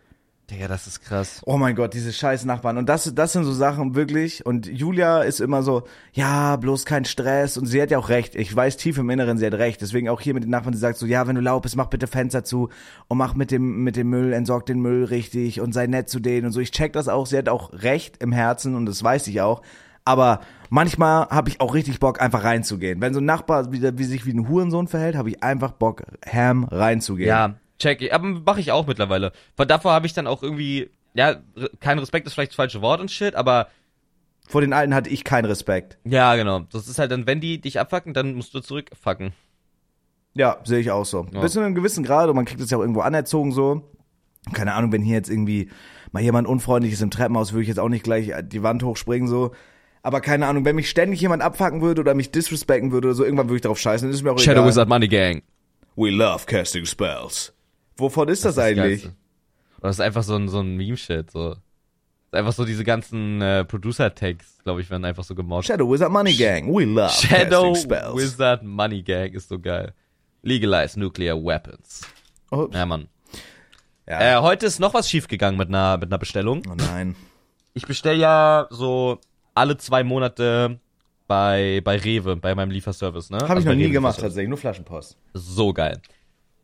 Speaker 1: Digga, das ist krass.
Speaker 2: Oh mein Gott, diese scheiß Nachbarn. Und das, das sind so Sachen wirklich. Und Julia ist immer so, ja, bloß kein Stress. Und sie hat ja auch recht. Ich weiß tief im Inneren, sie hat recht. Deswegen auch hier mit den Nachbarn, sie sagt so, ja, wenn du laut bist, mach bitte Fenster zu und mach mit dem, mit dem Müll, entsorg den Müll richtig und sei nett zu denen und so. Ich check das auch. Sie hat auch recht im Herzen und das weiß ich auch. Aber manchmal habe ich auch richtig Bock, einfach reinzugehen. Wenn so ein Nachbar wie, wie sich wie ein Hurensohn verhält, habe ich einfach Bock, ham reinzugehen.
Speaker 1: Ja, check ich. Aber mache ich auch mittlerweile. Weil davor habe ich dann auch irgendwie, ja, kein Respekt ist vielleicht das falsche Wort und shit, aber
Speaker 2: Vor den Alten hatte ich keinen Respekt.
Speaker 1: ja, genau. Das ist halt dann, wenn die dich abfucken, dann musst du zurückfucken.
Speaker 2: Ja, sehe ich auch so.
Speaker 1: Ja.
Speaker 2: Bis zu einem gewissen Grad und man kriegt es ja auch irgendwo anerzogen so. Keine Ahnung, wenn hier jetzt irgendwie mal jemand unfreundlich ist im Treppenhaus, würde ich jetzt auch nicht gleich die Wand hochspringen so. Aber keine Ahnung, wenn mich ständig jemand abfacken würde oder mich disrespekten würde oder so, irgendwann würde ich darauf scheißen, dann ist mir auch
Speaker 1: Shadow
Speaker 2: egal.
Speaker 1: Wizard Money Gang.
Speaker 2: We love casting spells. Wovon ist das,
Speaker 1: Das
Speaker 2: eigentlich?
Speaker 1: Geilste. Das ist einfach so ein, so ein Meme-Shit, so. Ist einfach so diese ganzen äh, Producer-Tags, glaube ich, werden einfach so gemobbt.
Speaker 2: Shadow Wizard Money Gang. We love
Speaker 1: Shadow. Wizard Money Gang ist so geil. Legalize Nuclear Weapons.
Speaker 2: Ups.
Speaker 1: Ja, Mann.
Speaker 2: Ja.
Speaker 1: Äh, heute ist noch was schiefgegangen mit einer, mit einer Bestellung.
Speaker 2: oh nein.
Speaker 1: Ich bestelle ja so alle zwei Monate bei, bei Rewe, bei meinem Lieferservice, ne?
Speaker 2: Habe
Speaker 1: Also
Speaker 2: ich noch nie gemacht, tatsächlich. Nur Flaschenpost.
Speaker 1: So geil.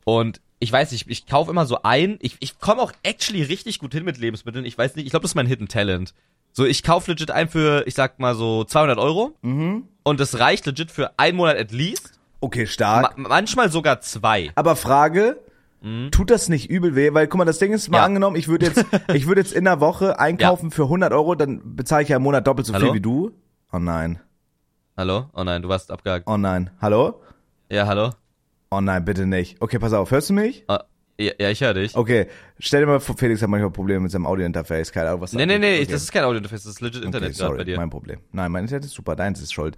Speaker 1: Und ich weiß nicht, ich kaufe immer so ein. Ich, ich komme auch actually richtig gut hin mit Lebensmitteln. Ich weiß nicht, ich glaube, das ist mein Hidden Talent. So, ich kaufe legit ein für, ich sag mal so 200 Euro.
Speaker 2: Mhm.
Speaker 1: Und das reicht legit für einen Monat at least.
Speaker 2: Okay, stark.
Speaker 1: Ma manchmal sogar zwei.
Speaker 2: Aber Frage, tut das nicht übel weh? Weil, guck mal, das Ding ist mal
Speaker 1: Mhm. Ja.
Speaker 2: angenommen, ich würde jetzt, <laughs> ich würde jetzt in der Woche einkaufen für 100 Euro, dann bezahle ich ja im Monat doppelt so
Speaker 1: Hallo?
Speaker 2: viel wie du. Oh nein.
Speaker 1: Hallo? Oh nein, du warst abgehakt.
Speaker 2: Oh nein. Hallo?
Speaker 1: Ja, hallo?
Speaker 2: Oh nein, bitte nicht. Okay, pass auf. Hörst du mich?
Speaker 1: Ah, ja, ja, ich höre dich.
Speaker 2: Okay. Stell dir mal vor, Felix hat manchmal Probleme mit seinem Audiointerface. Keine Ahnung, was
Speaker 1: nee, nee, nee,
Speaker 2: okay.
Speaker 1: das ist kein Audiointerface, das ist legit Internet
Speaker 2: okay,
Speaker 1: gerade
Speaker 2: sorry,
Speaker 1: bei dir.
Speaker 2: mein Problem. Nein, mein Internet ist super, deins ist schuld.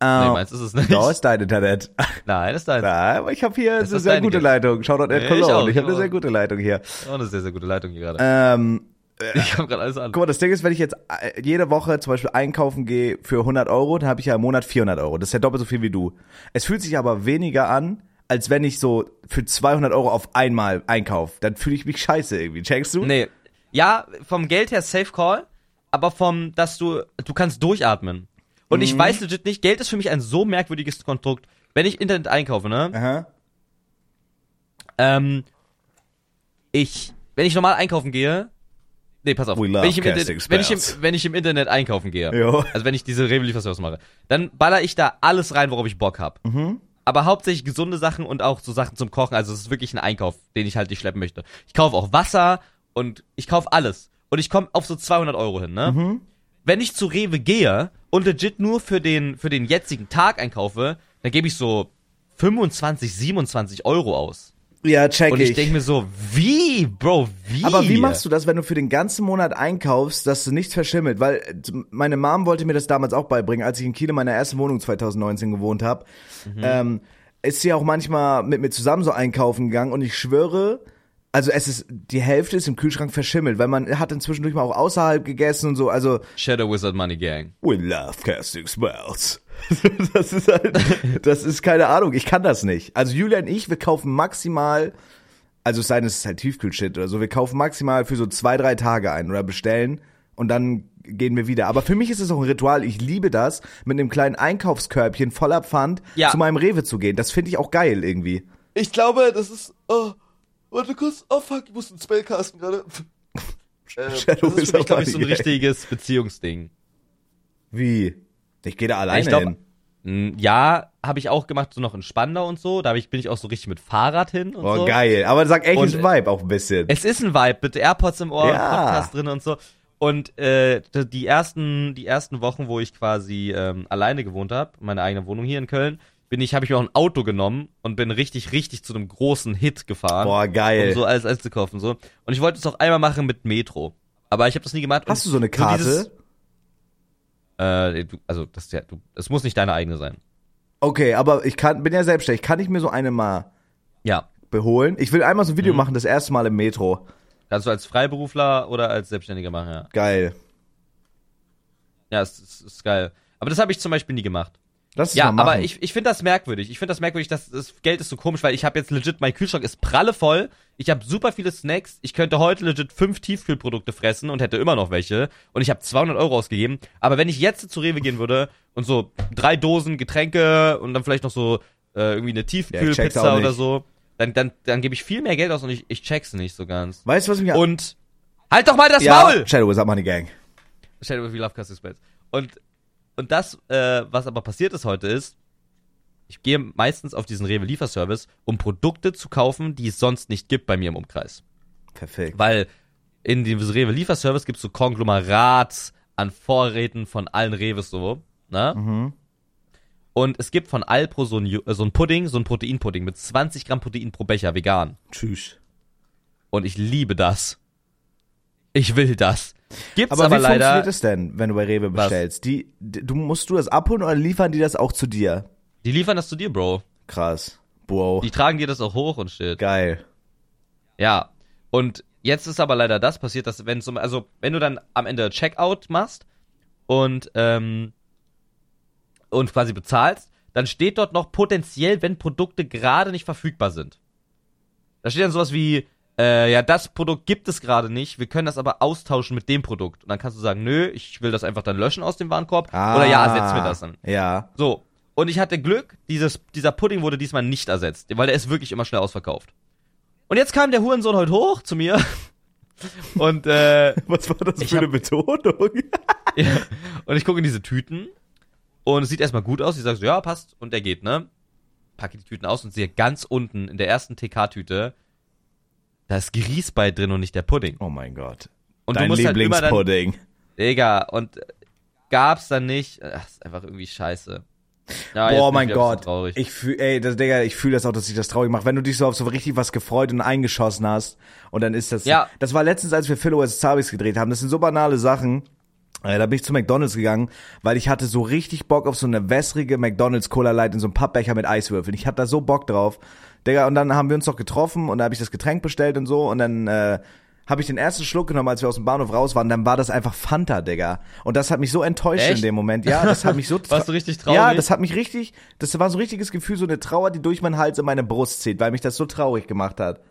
Speaker 1: nee,
Speaker 2: Ähm,
Speaker 1: meins ist es nicht.
Speaker 2: Doch, ist dein Internet. <laughs>
Speaker 1: Nein, das ist dein.
Speaker 2: Ja, aber ich habe hier
Speaker 1: Das
Speaker 2: eine
Speaker 1: ist
Speaker 2: sehr gute
Speaker 1: Gift.
Speaker 2: Leitung. Shoutout at
Speaker 1: Nee, ich
Speaker 2: Cologne.
Speaker 1: auch,
Speaker 2: Ich habe eine
Speaker 1: ich
Speaker 2: sehr gute Leitung hier.
Speaker 1: Oh, eine sehr, sehr gute Leitung hier gerade.
Speaker 2: Ähm, <laughs>
Speaker 1: ich habe gerade alles an.
Speaker 2: Guck mal, das Ding ist, wenn ich jetzt äh, jede Woche zum Beispiel einkaufen gehe für 100 Euro, dann habe ich ja im Monat 400 Euro. Das ist ja doppelt so viel wie du. Es fühlt sich aber weniger an, als wenn ich so für 200 Euro auf einmal einkaufe. Dann fühle ich mich scheiße irgendwie. Checkst du?
Speaker 1: Nee. Ja, vom Geld her Safe Call, aber vom, dass du, du kannst durchatmen. Und
Speaker 2: Mhm.
Speaker 1: ich weiß legit nicht, Geld ist für mich ein so merkwürdiges Konstrukt. Wenn ich Internet einkaufe, ne?
Speaker 2: Aha.
Speaker 1: Ähm, ich, wenn ich normal einkaufen gehe, nee, pass auf, wenn ich, Internet, wenn, ich im, wenn ich im Internet einkaufen gehe,
Speaker 2: Jo.
Speaker 1: also wenn ich diese Rewe Lieferservice mache, dann baller ich da alles rein, worauf ich Bock hab.
Speaker 2: Mhm.
Speaker 1: Aber hauptsächlich gesunde Sachen und auch so Sachen zum Kochen, also es ist wirklich ein Einkauf, den ich halt nicht schleppen möchte. Ich kaufe auch Wasser und ich kaufe alles. Und ich komme auf so 200 Euro hin, ne?
Speaker 2: Mhm.
Speaker 1: Wenn ich zu Rewe gehe und legit nur für den, für den jetzigen Tag einkaufe, dann gebe ich so 25, 27 Euro aus.
Speaker 2: Ja, check
Speaker 1: Und ich denke mir so, wie, Bro, wie?
Speaker 2: Aber wie machst du das, wenn du für den ganzen Monat einkaufst, dass du nichts verschimmelt? Weil äh, meine Mom wollte mir das damals auch beibringen, als ich in Kiel in meiner ersten Wohnung 2019 gewohnt habe. Ähm, ist sie auch manchmal mit mir zusammen so einkaufen gegangen und ich schwöre, also es ist, die Hälfte ist im Kühlschrank verschimmelt, weil man hat dann zwischendurch mal auch außerhalb gegessen und so, also
Speaker 1: Shadow Wizard Money Gang.
Speaker 2: We love casting spells. <laughs> das ist halt, das ist keine Ahnung, ich kann das nicht. Also Julia und ich, wir kaufen maximal, also es sei denn, es ist halt Tiefkühlshit oder so, wir kaufen maximal für so zwei, drei Tage ein oder bestellen und dann gehen wir wieder. Aber für mich ist es auch ein Ritual, ich liebe das, mit einem kleinen Einkaufskörbchen voller Pfand
Speaker 1: Ja.
Speaker 2: zu meinem Rewe zu gehen. Das finde ich auch geil irgendwie.
Speaker 1: Ich glaube, das ist, oh, warte kurz, oh fuck, ich muss ins Spellcasten gerade. <laughs> Äh,
Speaker 2: Shadow
Speaker 1: das ist für mich, glaube ich, so ein richtiges Beziehungsding.
Speaker 2: Wie? Ich gehe da alleine
Speaker 1: glaub-
Speaker 2: hin.
Speaker 1: Mm, Ja, habe ich auch gemacht, so noch in Spandau und so. Da ich, bin ich auch so richtig mit Fahrrad hin und
Speaker 2: Oh,
Speaker 1: so.
Speaker 2: geil. Aber sag echt,
Speaker 1: Und,
Speaker 2: ist ein Vibe auch ein bisschen.
Speaker 1: Es ist ein Vibe, bitte AirPods im Ohr,
Speaker 2: Ja.
Speaker 1: Podcast drin und so. Und äh, die ersten, die ersten Wochen, wo ich quasi ähm, alleine gewohnt habe, meine eigene Wohnung hier in Köln, bin ich, habe ich mir auch ein Auto genommen und bin richtig, richtig zu einem großen Hit gefahren.
Speaker 2: Boah, geil.
Speaker 1: Um so alles einzukaufen so. Und ich wollte es auch einmal machen mit Metro. Aber ich habe das nie gemacht.
Speaker 2: Hast du so eine Karte?
Speaker 1: dieses- äh, du, also das, ja, du, das muss nicht deine eigene sein.
Speaker 2: Okay, aber ich kann, bin ja selbstständig. Kann ich mir so eine mal
Speaker 1: Ja.
Speaker 2: beholen? Ich will einmal so ein Video
Speaker 1: Mhm.
Speaker 2: machen, das erste Mal im Metro.
Speaker 1: Kannst du als Freiberufler oder als Selbstständiger machen, ja.
Speaker 2: Geil.
Speaker 1: Ja, es, es ist geil. Aber das habe ich zum Beispiel nie gemacht.
Speaker 2: Lass es
Speaker 1: Ja,
Speaker 2: mal machen.
Speaker 1: aber ich, ich finde das merkwürdig. Ich finde das merkwürdig, dass das Geld ist so komisch, weil ich habe jetzt legit, mein Kühlschrank ist pralle voll. Ich habe super viele Snacks. Ich könnte heute legit fünf Tiefkühlprodukte fressen und hätte immer noch welche. Und ich habe 200 Euro ausgegeben. Aber wenn ich jetzt zu Rewe gehen würde und so drei Dosen Getränke und dann vielleicht noch so äh, irgendwie eine
Speaker 2: Ja, ich
Speaker 1: Tiefkühlpizza
Speaker 2: nicht.
Speaker 1: oder so, dann, dann, dann gebe ich viel mehr Geld aus und ich, ich check's nicht so ganz.
Speaker 2: weißt du, was mich
Speaker 1: Und halt doch mal das
Speaker 2: ja,
Speaker 1: Maul!
Speaker 2: Shadow is up money gang.
Speaker 1: Shadow of Love Castle Spells. Und und das, äh, was aber passiert ist heute ist, ich gehe meistens auf diesen Rewe-Lieferservice, um Produkte zu kaufen, die es sonst nicht gibt bei mir im Umkreis.
Speaker 2: Perfekt.
Speaker 1: Weil in diesem Rewe-Lieferservice gibt es so Konglomerat an Vorräten von allen Reves so, ne?
Speaker 2: Mhm.
Speaker 1: Und es gibt von Alpro so ein, äh, so ein Pudding, so ein Proteinpudding mit 20 Gramm Protein pro Becher, vegan.
Speaker 2: Tschüss.
Speaker 1: Und ich liebe das. Ich will das. Gibt's
Speaker 2: Aber,
Speaker 1: aber,
Speaker 2: wie
Speaker 1: leider.
Speaker 2: funktioniert es denn, wenn du bei Rewe bestellst? Die, die, du musst du das abholen oder liefern die das auch zu dir?
Speaker 1: Die liefern das zu dir, Bro.
Speaker 2: Krass. Wow.
Speaker 1: Die tragen dir das auch hoch und shit.
Speaker 2: Geil.
Speaker 1: Ja. Und jetzt ist aber leider das passiert, dass wenn zum, also wenn du dann am Ende Checkout machst und ähm, und quasi bezahlst, dann steht dort noch potenziell, wenn Produkte gerade nicht verfügbar sind. Da steht dann sowas wie, äh, ja, das Produkt gibt es gerade nicht, wir können das aber austauschen mit dem Produkt. Und dann kannst du sagen, nö, ich will das einfach dann löschen aus dem Warenkorb. Oder ja, ersetz mir das dann.
Speaker 2: Ah, Ja.
Speaker 1: So. Und ich hatte Glück, dieses, dieser Pudding wurde diesmal nicht ersetzt, weil der ist wirklich immer schnell ausverkauft. Und jetzt kam der Hurensohn heute hoch zu mir. <laughs> Und, äh, <laughs>
Speaker 2: Was war das für
Speaker 1: hab-
Speaker 2: eine Betonung? <laughs>
Speaker 1: ja, und ich gucke in diese Tüten und es sieht erstmal gut aus. Ich sage so, ja, passt. Und der geht, ne? Packe die Tüten aus und sehe ganz unten in der ersten TK-Tüte, da ist Grießbrei drin und nicht der Pudding.
Speaker 2: oh mein Gott.
Speaker 1: Und
Speaker 2: Dein
Speaker 1: halt
Speaker 2: Lieblingspudding.
Speaker 1: Digga, und gab's dann nicht. Ach, ist einfach irgendwie scheiße. Ja,
Speaker 2: Boah, mein
Speaker 1: ich
Speaker 2: Gott. Ich fühl, ey, das, Digga, ich fühle das auch, dass sich das traurig macht. Wenn du dich so auf so richtig was gefreut und eingeschossen hast und dann ist das.
Speaker 1: Ja.
Speaker 2: Das war letztens, als wir Phil vs. Zabis gedreht haben. Das sind so banale Sachen. Äh, da bin ich zu McDonalds gegangen, weil ich hatte so richtig Bock auf so eine wässrige McDonalds Cola Light in so einem Pappbecher mit Eiswürfeln. Ich hatte da so Bock drauf. Digga, und dann haben wir uns doch getroffen und da habe ich das Getränk bestellt und so und dann äh, habe ich den ersten Schluck genommen, als wir aus dem Bahnhof raus waren, dann war das einfach Fanta, Digga. Und das hat mich so enttäuscht in
Speaker 1: Echt?
Speaker 2: dem Moment. Ja, das hat mich so <laughs>
Speaker 1: Warst du richtig traurig?
Speaker 2: Ja, das hat mich richtig, das war so ein richtiges Gefühl, so eine Trauer, die durch meinen Hals in meine Brust zieht, weil mich das so traurig gemacht hat.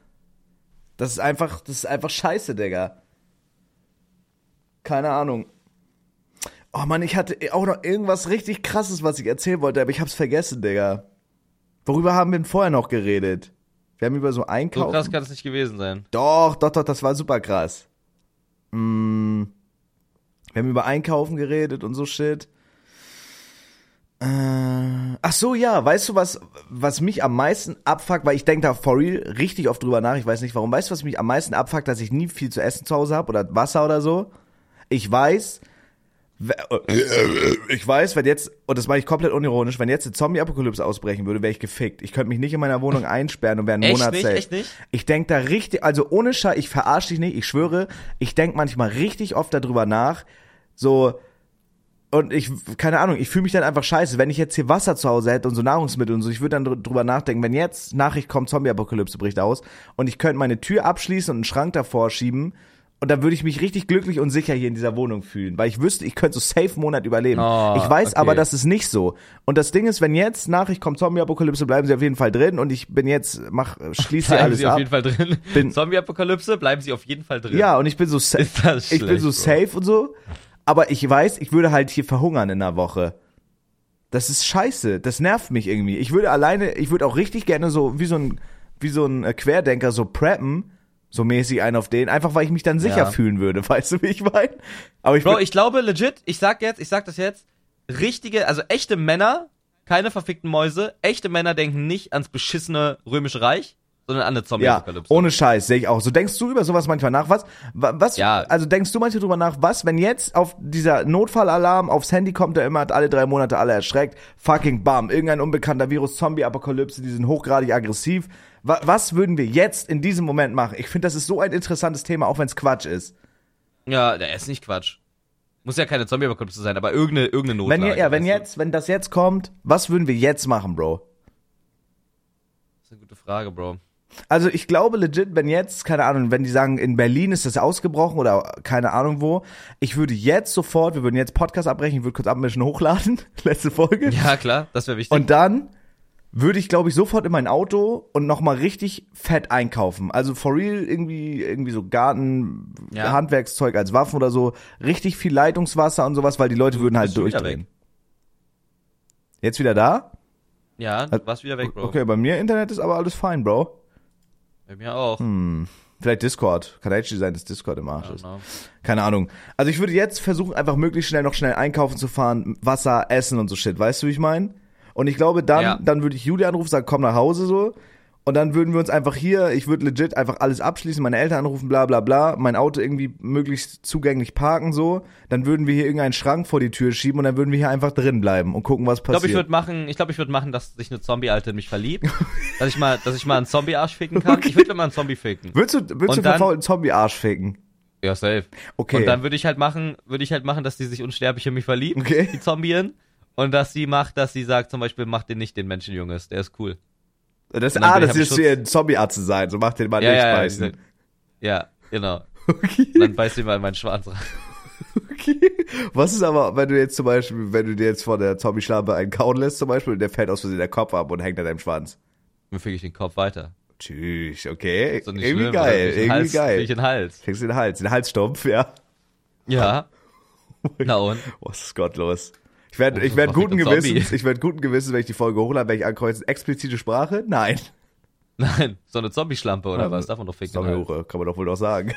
Speaker 2: Das ist einfach, das ist einfach scheiße, Digga. Keine Ahnung. Oh Mann, ich hatte auch noch irgendwas richtig krasses, was ich erzählen wollte, aber ich hab's vergessen, Digga. Worüber haben wir denn vorher noch geredet? Wir haben über so
Speaker 1: so
Speaker 2: Einkaufen.
Speaker 1: krass kann es nicht gewesen sein.
Speaker 2: Doch, doch, doch, das war super krass. Mm, wir haben über Einkaufen geredet und so Shit. Äh, ach so, ja, weißt du, was, was mich am meisten abfuckt, weil ich denke da for real richtig oft drüber nach, ich weiß nicht warum. Weißt du, was mich am meisten abfuckt, dass ich nie viel zu essen zu Hause habe oder Wasser oder so? Ich weiß, we- ich weiß, wenn jetzt, und das meine ich komplett unironisch, wenn jetzt eine Zombie-Apokalypse ausbrechen würde, wäre ich gefickt. Ich könnte mich nicht in meiner Wohnung <laughs> einsperren und wäre einen Monat
Speaker 1: nicht?
Speaker 2: safe.
Speaker 1: Echt nicht?
Speaker 2: Ich denk da richtig, also ohne Scheiß, ich verarsche dich nicht, ich schwöre, ich denk manchmal richtig oft darüber nach, so, und ich, keine Ahnung, ich fühle mich dann einfach scheiße, wenn ich jetzt hier Wasser zu Hause hätte und so Nahrungsmittel und so, ich würde dann dr- drüber nachdenken, wenn jetzt Nachricht kommt, Zombie-Apokalypse bricht aus und ich könnte meine Tür abschließen und einen Schrank davor schieben und dann würde ich mich richtig glücklich und sicher hier in dieser Wohnung fühlen, weil ich wüsste, ich könnte so safe einen Monat überleben.
Speaker 1: Oh,
Speaker 2: ich weiß
Speaker 1: okay.
Speaker 2: aber, das ist nicht so. Und das Ding ist, wenn jetzt Nachricht kommt, Zombie-Apokalypse, bleiben sie auf jeden Fall drin und ich bin jetzt, mach, schließe <laughs>
Speaker 1: Bleiben
Speaker 2: alles
Speaker 1: Sie auf
Speaker 2: ab.
Speaker 1: jeden Fall drin.
Speaker 2: Bin-
Speaker 1: Zombie-Apokalypse, bleiben Sie auf jeden Fall drin.
Speaker 2: Ja, und ich bin so safe.
Speaker 1: Das
Speaker 2: ich bin so
Speaker 1: schlecht,
Speaker 2: safe und so. Aber ich weiß, ich würde halt hier verhungern in einer Woche. Das ist scheiße. Das nervt mich irgendwie. Ich würde alleine, ich würde auch richtig gerne so, wie so ein, wie so ein äh, Querdenker so preppen. So mäßig einen auf den. Einfach weil ich mich dann sicher
Speaker 1: Ja.
Speaker 2: fühlen würde. <laughs> Weißt du, wie ich meine? Aber ich
Speaker 1: Bro, ich glaube legit, ich sag jetzt, ich sag das jetzt, richtige, also echte Männer, keine verfickten Mäuse, echte Männer denken nicht ans beschissene römische Reich, sondern an eine
Speaker 2: ja,
Speaker 1: Zombie-Apokalypse.
Speaker 2: ohne Scheiß, sehe ich auch. So denkst du über sowas manchmal nach? Was, wa- was,
Speaker 1: Ja.
Speaker 2: also denkst du manchmal drüber nach, was, wenn jetzt auf dieser Notfallalarm aufs Handy kommt, der immer hat alle drei Monate alle erschreckt, fucking bam, irgendein unbekannter Virus, Zombie-Apokalypse, die sind hochgradig aggressiv. Wa was würden wir jetzt in diesem Moment machen? Ich finde, das ist so ein interessantes Thema, auch wenn es Quatsch ist.
Speaker 1: Ja, der ist nicht Quatsch. Muss ja keine Zombie-Apokalypse sein, aber irgendeine, irgendeine
Speaker 2: Wenn,
Speaker 1: Notlage.
Speaker 2: je- ja, wenn
Speaker 1: du?
Speaker 2: jetzt, wenn das jetzt kommt, was würden wir jetzt machen, Bro?
Speaker 1: Das ist eine gute Frage, Bro.
Speaker 2: Also ich glaube legit, wenn jetzt, keine Ahnung, wenn die sagen, in Berlin ist das ausgebrochen oder keine Ahnung wo, ich würde jetzt sofort, wir würden jetzt Podcast abbrechen, ich würde kurz abmischen, hochladen, <laughs> letzte Folge.
Speaker 1: Ja, klar, das wäre wichtig.
Speaker 2: Und dann würde ich, glaube ich, sofort in mein Auto und nochmal richtig fett einkaufen. Also for real irgendwie, irgendwie so Garten,
Speaker 1: Ja.
Speaker 2: Handwerkszeug als Waffen oder so, richtig viel Leitungswasser und sowas, weil die Leute würden halt
Speaker 1: du wieder
Speaker 2: durchdrehen. Jetzt wieder da?
Speaker 1: ja, du warst wieder weg, Bro.
Speaker 2: Okay, bei mir Internet ist aber alles fein, Bro.
Speaker 1: Bei mir auch.
Speaker 2: Hm. Vielleicht Discord. Kann actually sein, dass Discord im Arsch ist. Keine Ahnung. Also ich würde jetzt versuchen, einfach möglichst schnell noch schnell einkaufen zu fahren, Wasser, Essen und so Shit. Weißt du, wie ich meine? Und ich glaube, dann,
Speaker 1: Ja.
Speaker 2: dann würde ich Julia anrufen, sagen, komm nach Hause so. Und dann würden wir uns einfach hier, ich würde legit einfach alles abschließen, meine Eltern anrufen, bla bla bla, mein Auto irgendwie möglichst zugänglich parken so. Dann würden wir hier irgendeinen Schrank vor die Tür schieben und dann würden wir hier einfach drin bleiben und gucken, was
Speaker 1: Ich glaube,
Speaker 2: passiert.
Speaker 1: ich würde machen, ich glaube, ich würde machen, dass sich eine Zombie-Alte in mich verliebt. <laughs> dass ich mal, dass ich mal einen Zombie-Arsch ficken kann. Ich würde mal einen Zombie ficken.
Speaker 2: würdest du, würdest
Speaker 1: Und
Speaker 2: du verfaulten Zombie-Arsch ficken?
Speaker 1: Ja, safe.
Speaker 2: Okay.
Speaker 1: Und dann würde ich halt machen, würde ich halt machen, dass die sich unsterblich in mich verliebt,
Speaker 2: Okay.
Speaker 1: die Zombien. Und dass sie macht, dass sie sagt, zum Beispiel, mach den nicht den Menschenjunges, der ist cool.
Speaker 2: Das ah,
Speaker 1: ich-
Speaker 2: das
Speaker 1: ich
Speaker 2: ist hier ein Zombie-Arzt zu sein, so macht den mal
Speaker 1: Ja,
Speaker 2: nicht
Speaker 1: ja, ja, Ja, genau. <laughs>
Speaker 2: Okay.
Speaker 1: Und dann beißt sie mal in meinen Schwanz rein. <laughs>
Speaker 2: Okay. Was ist aber, wenn du jetzt zum Beispiel, wenn du dir jetzt von der Zombie-Schlampe einen kauen lässt zum Beispiel und der fällt aus Versehen der Kopf ab und hängt an deinem Schwanz?
Speaker 1: Dann fick ich den Kopf weiter.
Speaker 2: Tschüss, okay.
Speaker 1: So nicht
Speaker 2: irgendwie
Speaker 1: schlimm,
Speaker 2: geil, irgendwie
Speaker 1: Hals,
Speaker 2: geil.
Speaker 1: Durch den Hals.
Speaker 2: Kriegst du den Hals, den Halsstumpf, ja.
Speaker 1: Ja. <laughs> Na und?
Speaker 2: Was ist gottlos? Ich werde,
Speaker 1: Oh,
Speaker 2: ich
Speaker 1: das war
Speaker 2: guten. Gewissens, ich werde guten Gewissens, wenn ich die Folge hochlade, werde ich ankreuzen, explizite Sprache? Nein. <laughs>
Speaker 1: Nein, so eine Zombie-Schlampe oder was? Darf man doch ficken. halt.
Speaker 2: Zombie-Hure, kann man doch wohl doch sagen.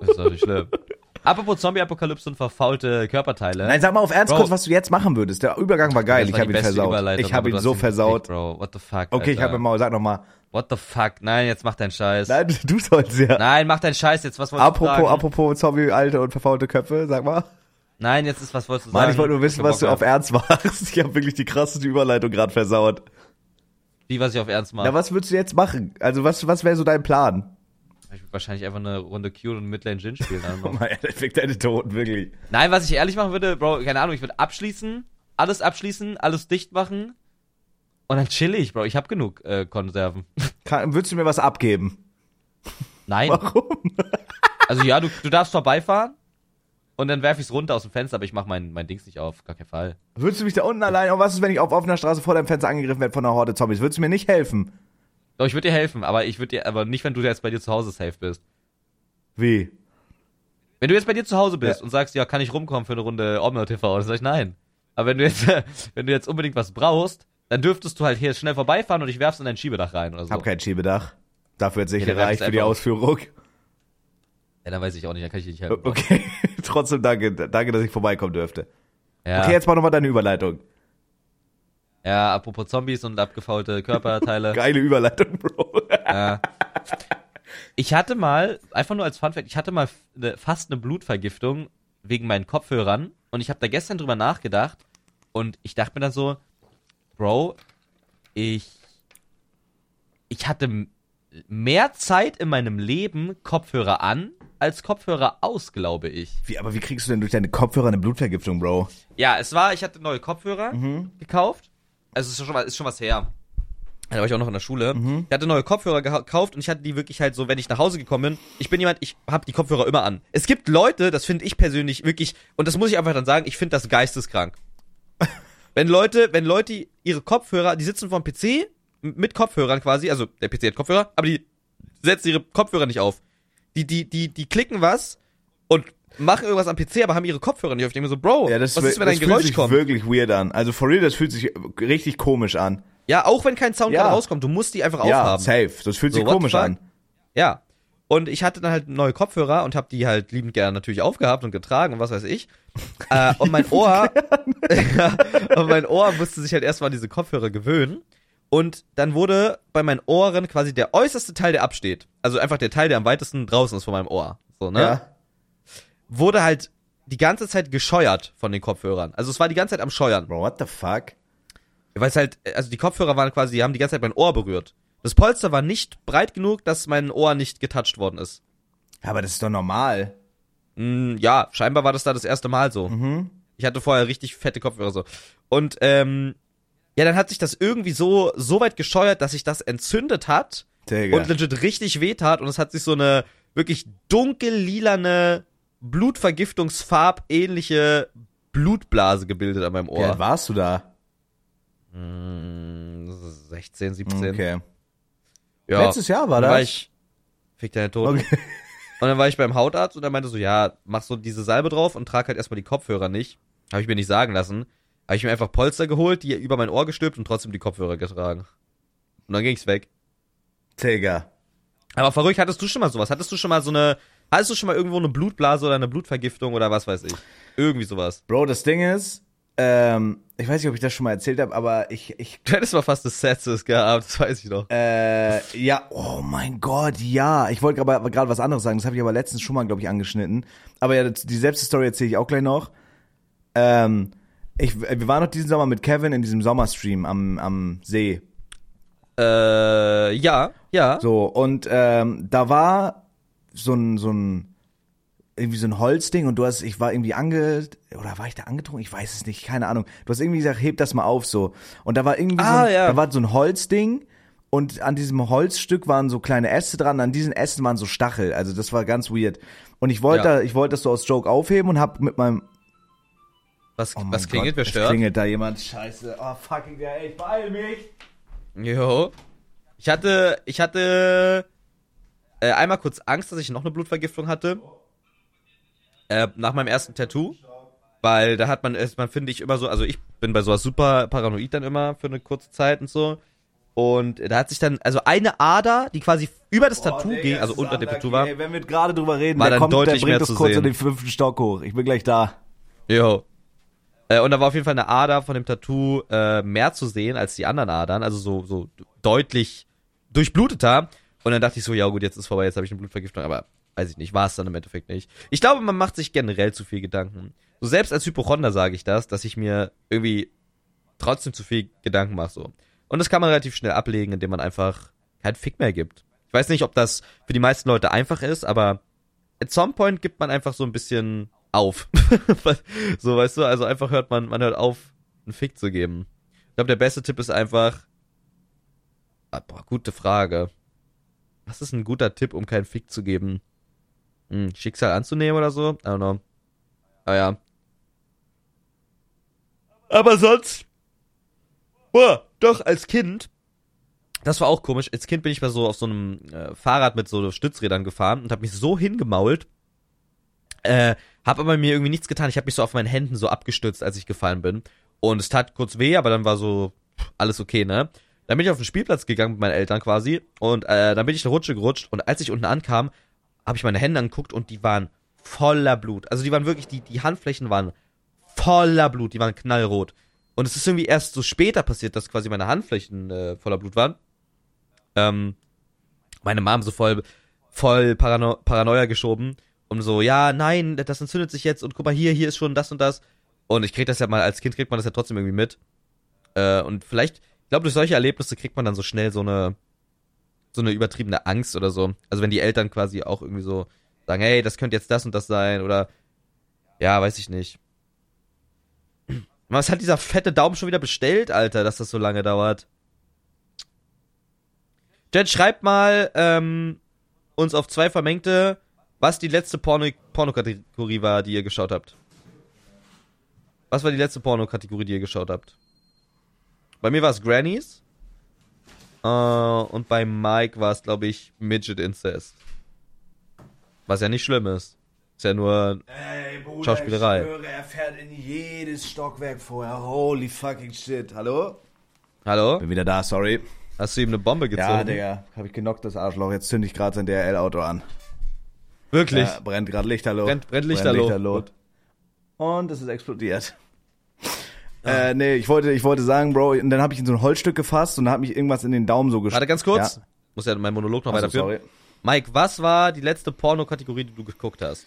Speaker 1: Das ist doch nicht schlimm. Apropos Zombie-Apokalypse und verfaulte Körperteile.
Speaker 2: Nein, sag mal auf Ernst
Speaker 1: Bro.
Speaker 2: kurz, was du jetzt machen würdest. Der Übergang war geil,
Speaker 1: Das
Speaker 2: ich
Speaker 1: war
Speaker 2: habe ihn versaut. Ich habe ihn
Speaker 1: du
Speaker 2: so versaut.
Speaker 1: Bro. What the fuck,
Speaker 2: Okay, ich
Speaker 1: Alter.
Speaker 2: habe im Maul, sag nochmal.
Speaker 1: What the fuck? Nein, jetzt mach deinen Scheiß.
Speaker 2: Nein, du sollst ja.
Speaker 1: Nein, mach deinen Scheiß jetzt. Was wolltest du
Speaker 2: Apropos,
Speaker 1: sagen?
Speaker 2: apropos Zombie, alte und verfaulte Köpfe, sag mal.
Speaker 1: Nein, jetzt ist was wolltest du sagen?
Speaker 2: Mann, ich wollte nur wissen, was du auf Ernst machst. Ich habe wirklich die krasseste Überleitung gerade versaut.
Speaker 1: Wie, was ich auf Ernst mache?
Speaker 2: Na, was würdest du jetzt machen? Also, was, was wäre so dein Plan?
Speaker 1: Ich würde wahrscheinlich einfach eine Runde Q und Midlane Jin spielen. Know.
Speaker 2: Mann, der fickt deine Toten, wirklich.
Speaker 1: Nein, was ich ehrlich machen würde, Bro, keine Ahnung, ich würde abschließen, alles abschließen, alles dicht machen und dann chill ich, Bro. Ich habe genug äh, Konserven. <laughs>
Speaker 2: Kann, würdest du mir was abgeben?
Speaker 1: Nein. <laughs>
Speaker 2: Warum?
Speaker 1: Also ja, du, du darfst vorbeifahren und dann werf ich's runter aus dem Fenster, aber ich mach mein, mein Dings nicht auf, gar keinen Fall.
Speaker 2: Würdest du mich da unten allein, und was ist, wenn ich auf offener Straße vor deinem Fenster angegriffen werde von einer Horde Zombies? Würdest du mir nicht helfen?
Speaker 1: Doch, ich würde dir helfen, aber ich würde dir, aber nicht, wenn du jetzt bei dir zu Hause safe bist.
Speaker 2: Wie?
Speaker 1: Wenn du jetzt bei dir zu Hause bist
Speaker 2: Ja.
Speaker 1: und sagst, ja, kann ich rumkommen für eine Runde Omno TV, dann sag ich nein. Aber wenn du jetzt, <laughs> wenn du jetzt unbedingt was brauchst, dann dürftest du halt hier schnell vorbeifahren und ich werf's in dein Schiebedach rein oder so.
Speaker 2: Hab kein Schiebedach. Dafür hat sicher
Speaker 1: Ja,
Speaker 2: reicht für die. Ausführung.
Speaker 1: Ja, dann weiß ich auch nicht, dann kann ich dir nicht helfen.
Speaker 2: Okay, <laughs> trotzdem danke, danke, dass ich vorbeikommen dürfte.
Speaker 1: Ja.
Speaker 2: Okay, jetzt mach nochmal deine Überleitung.
Speaker 1: Ja, apropos Zombies und abgefaulte Körperteile. <laughs>
Speaker 2: Geile Überleitung, Bro.
Speaker 1: ja. Ich hatte mal, einfach nur als Funfact, ich hatte mal ne, fast eine Blutvergiftung wegen meinen Kopfhörern und ich habe da gestern drüber nachgedacht und ich dachte mir dann so, Bro, ich ich hatte mehr Zeit in meinem Leben Kopfhörer an als Kopfhörer aus, glaube ich.
Speaker 2: Wie, aber wie kriegst du denn durch deine Kopfhörer eine Blutvergiftung, Bro?
Speaker 1: Ja, es war, ich hatte neue Kopfhörer
Speaker 2: Mhm.
Speaker 1: gekauft. Also es ist schon, was- ist schon was her. Da war ich auch noch in der Schule.
Speaker 2: Mhm.
Speaker 1: Ich hatte neue Kopfhörer gekauft und ich hatte die wirklich halt so, wenn ich nach Hause gekommen bin. Ich bin jemand, ich habe die Kopfhörer immer an. Es gibt Leute, das finde ich persönlich wirklich, und das muss ich einfach dann sagen, ich finde das geisteskrank. <laughs> wenn Leute, wenn Leute ihre Kopfhörer, die sitzen vorm PC mit Kopfhörern quasi, also der PC hat Kopfhörer, aber die setzen ihre Kopfhörer nicht auf. Die, die, die, die klicken was und machen irgendwas am PC, aber haben ihre Kopfhörer nicht auf. Ich denke mir so, Bro,
Speaker 2: Ja, das,
Speaker 1: was ist, wenn
Speaker 2: das
Speaker 1: ein
Speaker 2: fühlt
Speaker 1: Geräusch
Speaker 2: sich
Speaker 1: kommt?
Speaker 2: wirklich weird an. Also for real, das fühlt sich richtig komisch an.
Speaker 1: Ja, auch wenn kein Sound
Speaker 2: Ja.
Speaker 1: rauskommt, du musst die einfach
Speaker 2: Ja,
Speaker 1: aufhaben.
Speaker 2: safe. Das fühlt
Speaker 1: So,
Speaker 2: sich komisch an.
Speaker 1: Ja. Und ich hatte dann halt neue Kopfhörer und habe die halt liebend gerne natürlich aufgehabt und getragen und was weiß ich. äh, und mein <laughs> Ohr, <laughs> ja, und mein Ohr musste sich halt erstmal an diese Kopfhörer gewöhnen. Und dann wurde bei meinen Ohren quasi der äußerste Teil, der absteht, also einfach der Teil, der am weitesten draußen ist von meinem Ohr, so, ne?
Speaker 2: Ja.
Speaker 1: Wurde halt die ganze Zeit gescheuert von den Kopfhörern. Also es war die ganze Zeit am Scheuern.
Speaker 2: Bro, what the fuck?
Speaker 1: Weil es halt, also die Kopfhörer waren quasi, die haben die ganze Zeit mein Ohr berührt. Das Polster war nicht breit genug, dass mein Ohr nicht getoucht worden ist.
Speaker 2: Aber das ist doch normal.
Speaker 1: Mm, ja, scheinbar war das da das erste Mal so.
Speaker 2: Mhm.
Speaker 1: Ich hatte vorher richtig fette Kopfhörer so. Und ähm, ja, dann hat sich das irgendwie so so weit gescheuert, dass sich das entzündet hat und legit richtig wehtat und es hat sich so eine wirklich dunkel lilane Blutvergiftungsfarb ähnliche Blutblase gebildet an meinem
Speaker 2: Wie alt
Speaker 1: Ohr.
Speaker 2: warst du da?
Speaker 1: Mm, 16, 17.
Speaker 2: Okay.
Speaker 1: Ja.
Speaker 2: Letztes Jahr war das?
Speaker 1: War ich, fick deine Toten.
Speaker 2: Okay. <laughs>
Speaker 1: Und dann war ich beim Hautarzt und er meinte so, ja, mach so diese Salbe drauf und trag halt erstmal die Kopfhörer nicht. Habe ich mir nicht sagen lassen. Habe ich mir einfach Polster geholt, die über mein Ohr gestülpt und trotzdem die Kopfhörer getragen. Und dann ging's weg.
Speaker 2: Digga.
Speaker 1: Aber verrückt, hattest du schon mal sowas? Hattest du schon mal so eine, hattest du schon mal irgendwo eine Blutblase oder eine Blutvergiftung oder was weiß ich? Irgendwie sowas.
Speaker 2: Bro, das Ding ist, ähm, ich weiß nicht, ob ich das schon mal erzählt habe, aber ich, ich,
Speaker 1: Du hättest mal fast das Sepsis gehabt, das weiß ich noch.
Speaker 2: äh, ja, oh mein Gott, ja. Ich wollte aber gerade was anderes sagen, das habe ich aber letztens schon mal, glaube ich, angeschnitten. Aber ja, die selbste Story erzähle ich auch gleich noch. Ähm, ich, wir waren noch diesen Sommer mit Kevin in diesem Sommerstream am, am See.
Speaker 1: Äh, ja, ja.
Speaker 2: So, und ähm, da war so ein, so ein, irgendwie so ein Holzding und du hast, ich war irgendwie ange, oder war ich da angetrunken? Ich weiß es nicht, keine Ahnung. Du hast irgendwie gesagt, heb das mal auf so. Und da war irgendwie so
Speaker 1: Ah,
Speaker 2: ein,
Speaker 1: ja.
Speaker 2: da war so ein Holzding und an diesem Holzstück waren so kleine Äste dran, an diesen Ästen waren so Stachel. Also das war ganz weird. Und ich wollte,
Speaker 1: Ja.
Speaker 2: da, ich wollte das so aus Joke aufheben und hab mit meinem,
Speaker 1: Was,
Speaker 2: oh
Speaker 1: was klingelt,
Speaker 2: Gott,
Speaker 1: wer stört?
Speaker 2: klingelt da jemand, scheiße. Oh fucking, ey, ich beeil mich.
Speaker 1: Jo. Ich hatte, ich hatte äh, einmal kurz Angst, dass ich noch eine Blutvergiftung hatte. Äh, nach meinem ersten Tattoo. Weil da hat man, ist man finde ich immer so, also ich bin bei sowas super paranoid dann immer für eine kurze Zeit und so. Und da hat sich dann, also eine Ader, die quasi über das Tattoo
Speaker 2: Digga,
Speaker 1: ging, also unter dem Tattoo war.
Speaker 2: Ey, wenn wir gerade drüber reden,
Speaker 1: War
Speaker 2: der
Speaker 1: dann
Speaker 2: kommt, der
Speaker 1: deutlich
Speaker 2: bringt
Speaker 1: mehr
Speaker 2: das
Speaker 1: zu
Speaker 2: kurz in
Speaker 1: sehen.
Speaker 2: den fünften Stock hoch. Ich bin gleich da.
Speaker 1: Jo. Äh, und da war auf jeden Fall eine Ader von dem Tattoo äh, mehr zu sehen als die anderen Adern, also so, so deutlich durchbluteter. Und dann dachte ich so, ja gut, jetzt ist vorbei, jetzt habe ich eine Blutvergiftung, aber weiß ich nicht, war es dann im Endeffekt nicht. Ich glaube, man macht sich generell zu viel Gedanken. So selbst als Hypochonder sage ich das, dass ich mir irgendwie trotzdem zu viel Gedanken mache so. Und das kann man relativ schnell ablegen, indem man einfach keinen Fick mehr gibt. Ich weiß nicht, ob das für die meisten Leute einfach ist, aber at some point gibt man einfach so ein bisschen auf. <laughs> so, weißt du, also einfach hört man, man hört auf, einen Fick zu geben. Ich glaube, der beste Tipp ist einfach, ah, boah, gute Frage. Was ist ein guter Tipp, um keinen Fick zu geben? Hm, Schicksal anzunehmen oder so? I don't know. Ah ja. Aber sonst, boah, doch, als Kind, das war auch komisch. Als Kind bin ich mal so auf so einem äh, Fahrrad mit so Stützrädern gefahren und habe mich so hingemault, äh, hab aber mir irgendwie nichts getan. Ich habe mich so auf meinen Händen so abgestützt, als ich gefallen bin. Und es tat kurz weh, aber dann war so pff, alles okay, ne? Dann bin ich auf den Spielplatz gegangen mit meinen Eltern quasi und äh, dann bin ich eine Rutsche gerutscht und als ich unten ankam, habe ich meine Hände angeguckt und die waren voller Blut. Also die waren wirklich, die, die Handflächen waren voller Blut, die waren knallrot. Und es ist irgendwie erst so später passiert, dass quasi meine Handflächen äh, voller Blut waren. Ähm, meine Mom so voll, voll Parano Paranoia geschoben. Und so, ja, nein, das entzündet sich jetzt und guck mal hier, hier ist schon das und das. Und ich krieg das ja mal, als Kind kriegt man das ja trotzdem irgendwie mit. Äh, und vielleicht, ich glaube, durch solche Erlebnisse kriegt man dann so schnell so eine, so eine übertriebene Angst oder so. Also wenn die Eltern quasi auch irgendwie so sagen, hey, das könnte jetzt das und das sein oder, ja, weiß ich nicht. Was hat dieser fette Daumen schon wieder bestellt, Alter, dass das so lange dauert? Jet, schreibt mal ähm, uns auf zwei Vermengte, was die letzte Porno Pornokategorie war, die ihr geschaut habt. Was war die letzte Pornokategorie, die ihr geschaut habt? Bei mir war es Grannies. Äh, und bei Mike war es, glaube ich, Midget Incest. Was ja nicht schlimm ist. Ist ja nur.
Speaker 2: Ey, Bruder,
Speaker 1: Schauspielerei.
Speaker 2: ich schwöre, er fährt in jedes Stockwerk vorher. Holy fucking shit. Hallo?
Speaker 1: Hallo?
Speaker 2: Bin wieder da, sorry.
Speaker 1: Hast du ihm eine Bombe gezogen?
Speaker 2: Ja, Digga. Hab ich genockt, das Arschloch. Jetzt zünde ich gerade sein DRL-Auto an.
Speaker 1: Wirklich?
Speaker 2: Ja, brennt gerade Lichterloh.
Speaker 1: Brennt- brennt Lichterloh.
Speaker 2: Und es ist explodiert. Äh, nee, ich wollte, ich wollte sagen, Bro, und dann habe ich in so ein Holzstück gefasst und dann hat mich irgendwas in den Daumen so gesteckt.
Speaker 1: Warte ganz kurz. Muss ja mein Monolog noch
Speaker 2: Achso,
Speaker 1: weiterführen.
Speaker 2: sorry.
Speaker 1: Mike, was war die letzte Pornokategorie, die du geguckt hast?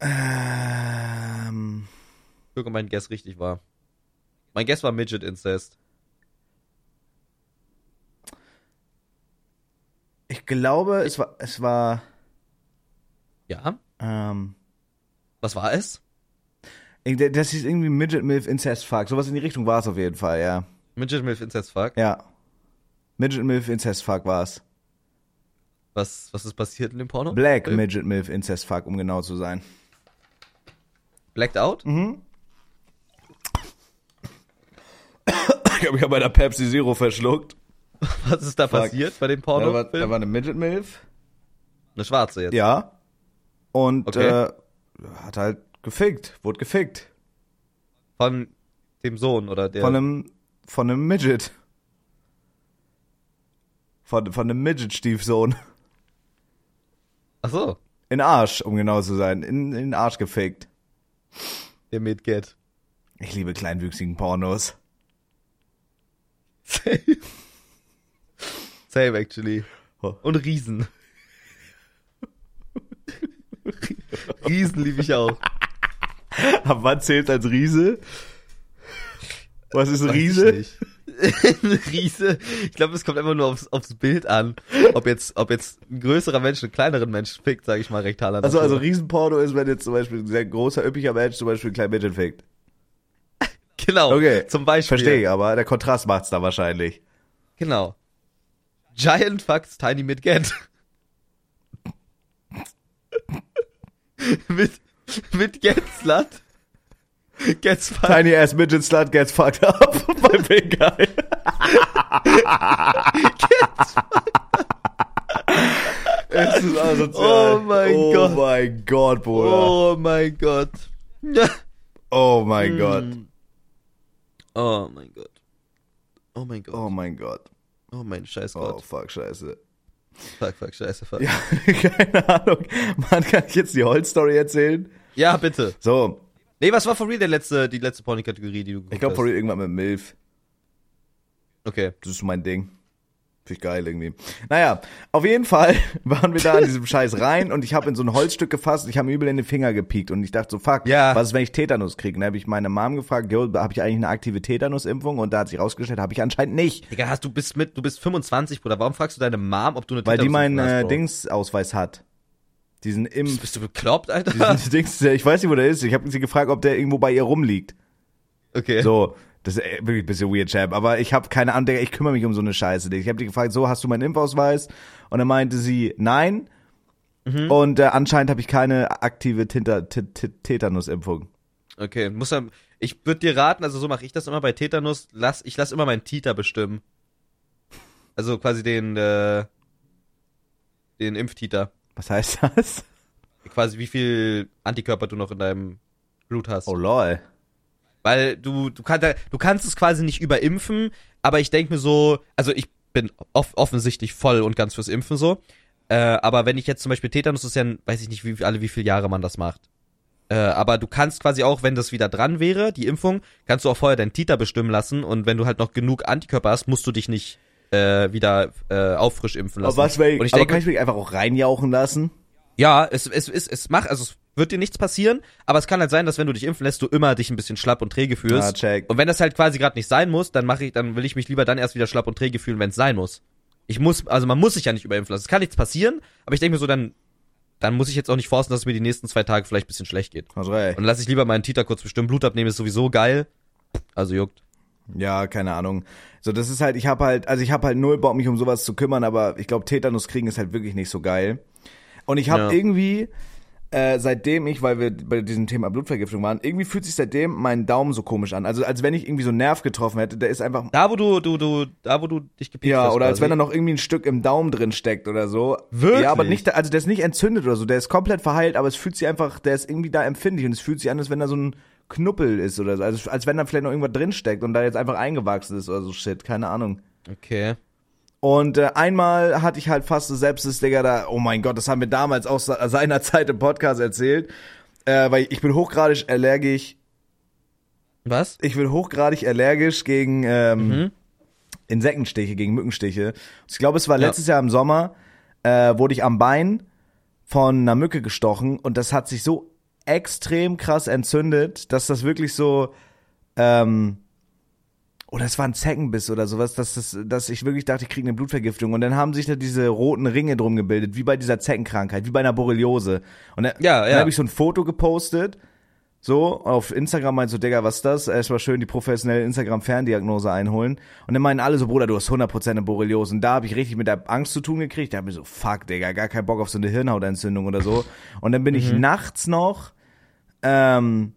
Speaker 2: Ähm,
Speaker 1: Guck, ob mein Guess richtig war. Mein Guess war Midget Incest.
Speaker 2: ich glaube, es war, es war,
Speaker 1: Ja?
Speaker 2: ähm,
Speaker 1: Was war es?
Speaker 2: ich- das ist irgendwie Midget Milf Incest Fuck. Sowas in die Richtung war es auf jeden Fall, ja.
Speaker 1: Midget Milf Incest Fuck.
Speaker 2: Ja. Midget Milf Incest Fuck war es.
Speaker 1: Was, was ist passiert in dem Porno?
Speaker 2: Black
Speaker 1: Film?
Speaker 2: Midget Milf Incest Fuck, um genau zu sein.
Speaker 1: Blacked Out?
Speaker 2: Mhm. Ich habe mich ja bei der Pepsi Zero verschluckt.
Speaker 1: Was ist da passiert bei dem
Speaker 2: Da war,
Speaker 1: Porno?
Speaker 2: da war eine Midget Milf.
Speaker 1: Eine schwarze jetzt.
Speaker 2: Ja. Und
Speaker 1: Okay.
Speaker 2: äh, hat halt gefickt, wurde gefickt.
Speaker 1: Von dem Sohn oder der.
Speaker 2: Von einem, von einem Midget. Von, von einem Midget-Stiefsohn.
Speaker 1: Ach so.
Speaker 2: In Arsch, um genau zu sein. In, in Arsch gefickt.
Speaker 1: Der Midget.
Speaker 2: Ich liebe kleinwüchsigen Pornos. <laughs>
Speaker 1: Same. Same, actually.
Speaker 2: Oh.
Speaker 1: Und Riesen. <laughs> Riesen liebe ich auch.
Speaker 2: Ab wann zählt als Riese? Was ist ein Riese? <laughs>
Speaker 1: Ein Riese. Ich glaube, es kommt einfach nur aufs, aufs Bild an. Ob jetzt, ob jetzt ein größerer Mensch einen kleineren Mensch fickt, sage ich mal rektaler
Speaker 2: Also, also
Speaker 1: Natur.
Speaker 2: Riesenporno ist, wenn jetzt zum Beispiel ein sehr großer, üppiger Mensch zum Beispiel ein kleiner Mädchen fickt. <laughs>
Speaker 1: Genau.
Speaker 2: Okay.
Speaker 1: Zum Beispiel.
Speaker 2: Verstehe ich, aber der Kontrast macht's da wahrscheinlich.
Speaker 1: Genau. Giant fucks Tiny Midget. <laughs> mit, mit Get Slut. Gets fucked.
Speaker 2: Tiny ass midget slut gets fucked up <laughs> bei Big Guy. es ist asozial.
Speaker 1: Oh mein
Speaker 2: oh
Speaker 1: Gott.
Speaker 2: Oh mein Gott, Bruder.
Speaker 1: Oh mein Gott. <laughs>
Speaker 2: Oh mein Gott.
Speaker 1: Oh mein Gott. Oh mein Gott.
Speaker 2: Oh mein Gott.
Speaker 1: Oh mein scheiß
Speaker 2: Oh,
Speaker 1: Gott.
Speaker 2: fuck, scheiße.
Speaker 1: Fuck, fuck, scheiße, fuck.
Speaker 2: Ja, <laughs> keine Ahnung. Mann, kann ich jetzt die Holz-Story erzählen?
Speaker 1: Ja, bitte.
Speaker 2: So,
Speaker 1: Nee, was war for real der letzte, die letzte Porny-Kategorie, die du
Speaker 2: ich glaube, for real irgendwann mit Milf.
Speaker 1: Okay.
Speaker 2: Das ist mein Ding. Finde ich geil irgendwie. Naja, auf jeden Fall <laughs> waren wir da in diesem Scheiß rein und ich habe in so ein Holzstück gefasst und ich habe mir übel in den Finger gepiekt und ich dachte so, fuck,
Speaker 1: Ja.
Speaker 2: was ist, wenn ich Tetanus kriege? Dann habe ich meine Mom gefragt, yo, habe ich eigentlich eine aktive Tetanusimpfung? Und da hat sich rausgestellt, habe ich anscheinend nicht.
Speaker 1: Digga, hast du bist mit, du bist 25, Bruder. Warum fragst du deine Mom, ob du eine
Speaker 2: Weil die meinen
Speaker 1: Tetanusimpfung hast,
Speaker 2: äh? Dingsausweis hat. Diesen Impf...
Speaker 1: bist du bekloppt, Alter?
Speaker 2: Diesen Dings, ich weiß nicht, wo der ist. Ich habe sie gefragt, ob der irgendwo bei ihr rumliegt.
Speaker 1: Okay.
Speaker 2: So, das ist äh, wirklich ein bisschen weird, Champ. Aber ich habe keine Ahnung, ich kümmere mich um so eine Scheiße. Ich habe die gefragt, so, hast du meinen Impfausweis? Und dann meinte sie, nein.
Speaker 1: Mhm.
Speaker 2: Und äh, anscheinend habe ich keine aktive Tetanusimpfung.
Speaker 1: Okay, muss er, ich würde dir raten, also so mache ich das immer bei Tetanus, lass, ich lass immer meinen Titer bestimmen. Also quasi den, äh, den Impftiter.
Speaker 2: Was heißt das?
Speaker 1: Quasi wie viel Antikörper du noch in deinem Blut hast.
Speaker 2: Oh lol.
Speaker 1: Weil du, du, kannst, du kannst es quasi nicht überimpfen, aber ich denke mir so, also ich bin off offensichtlich voll und ganz fürs Impfen so. Äh, aber wenn ich jetzt zum Beispiel Tetanus ist ja, weiß ich nicht, wie alle wie viele Jahre man das macht. Äh, aber du kannst quasi auch, wenn das wieder dran wäre, die Impfung, kannst du auch vorher deinen Titer bestimmen lassen und wenn du halt noch genug Antikörper hast, musst du dich nicht äh, wieder äh, auffrisch impfen lassen.
Speaker 2: Aber was, ich,
Speaker 1: und ich
Speaker 2: aber
Speaker 1: denke,
Speaker 2: kann ich mich einfach auch reinjauchen lassen?
Speaker 1: ja, es, es, es, es macht, also es wird dir nichts passieren, aber es kann halt sein, dass wenn du dich impfen lässt, du immer dich ein bisschen schlapp und träge fühlst.
Speaker 2: Ah, check.
Speaker 1: Und wenn das halt quasi gerade nicht sein muss, dann mache ich, dann will ich mich lieber dann erst wieder schlapp und träge fühlen, wenn es sein muss. Ich muss, also man muss sich ja nicht überimpfen lassen. Es kann nichts passieren, aber ich denke mir so, dann, dann muss ich jetzt auch nicht forcen, dass es mir die nächsten zwei Tage vielleicht ein bisschen schlecht geht.
Speaker 2: Recht.
Speaker 1: Und dann lasse ich lieber meinen Titer kurz bestimmen. Blut abnehmen ist sowieso geil. Also juckt.
Speaker 2: Ja, keine Ahnung. So, das ist halt, ich habe halt, also ich habe halt null Bock, mich um sowas zu kümmern, aber ich glaube, Tetanus kriegen ist halt wirklich nicht so geil. Und ich habe
Speaker 1: Ja.
Speaker 2: irgendwie, äh, seitdem ich, weil wir bei diesem Thema Blutvergiftung waren, irgendwie fühlt sich seitdem mein Daumen so komisch an. Also als wenn ich irgendwie so einen Nerv getroffen hätte, der ist einfach.
Speaker 1: Da, wo du, du, du, da, wo du dich gepiekt
Speaker 2: Ja,
Speaker 1: hast.
Speaker 2: oder als
Speaker 1: quasi.
Speaker 2: wenn da noch irgendwie ein Stück im Daumen drin steckt oder so.
Speaker 1: Wirklich?
Speaker 2: Ja, aber nicht, also der ist nicht entzündet oder so, der ist komplett verheilt, aber es fühlt sich einfach, der ist irgendwie da empfindlich und es fühlt sich an, als wenn da so ein Knuppel ist oder so. Also als wenn da vielleicht noch irgendwas drin steckt und da jetzt einfach eingewachsen ist oder so Shit, keine Ahnung.
Speaker 1: Okay.
Speaker 2: Und äh, einmal hatte ich halt fast so Sepsis, Digga, da, oh mein Gott, das haben wir damals auch se- seinerzeit im Podcast erzählt. Äh, weil ich bin hochgradig allergisch,
Speaker 1: Was?
Speaker 2: ich bin hochgradig allergisch gegen ähm,
Speaker 1: Mhm.
Speaker 2: Insektenstiche, gegen Mückenstiche. Ich glaube, es war
Speaker 1: Ja.
Speaker 2: letztes Jahr im Sommer, äh, wurde ich am Bein von einer Mücke gestochen und das hat sich so extrem krass entzündet, dass das wirklich so, ähm, oder es war ein Zeckenbiss oder sowas, dass, das, dass ich wirklich dachte, ich kriege eine Blutvergiftung. Und dann haben sich da diese roten Ringe drum gebildet, wie bei dieser Zeckenkrankheit, wie bei einer Borreliose. Und dann,
Speaker 1: Ja,
Speaker 2: dann
Speaker 1: ja.
Speaker 2: habe ich so ein Foto gepostet, so, auf Instagram meinte so, Digga, was ist das? Erstmal schön die professionelle Instagram-Ferndiagnose einholen. Und dann meinen alle so, Bruder, du hast 100% eine Borreliose. Und da habe ich richtig mit der Angst zu tun gekriegt. Da hab ich so, fuck, Digga, gar keinen Bock auf so eine Hirnhautentzündung oder so. Und dann bin ich nachts noch, ähm,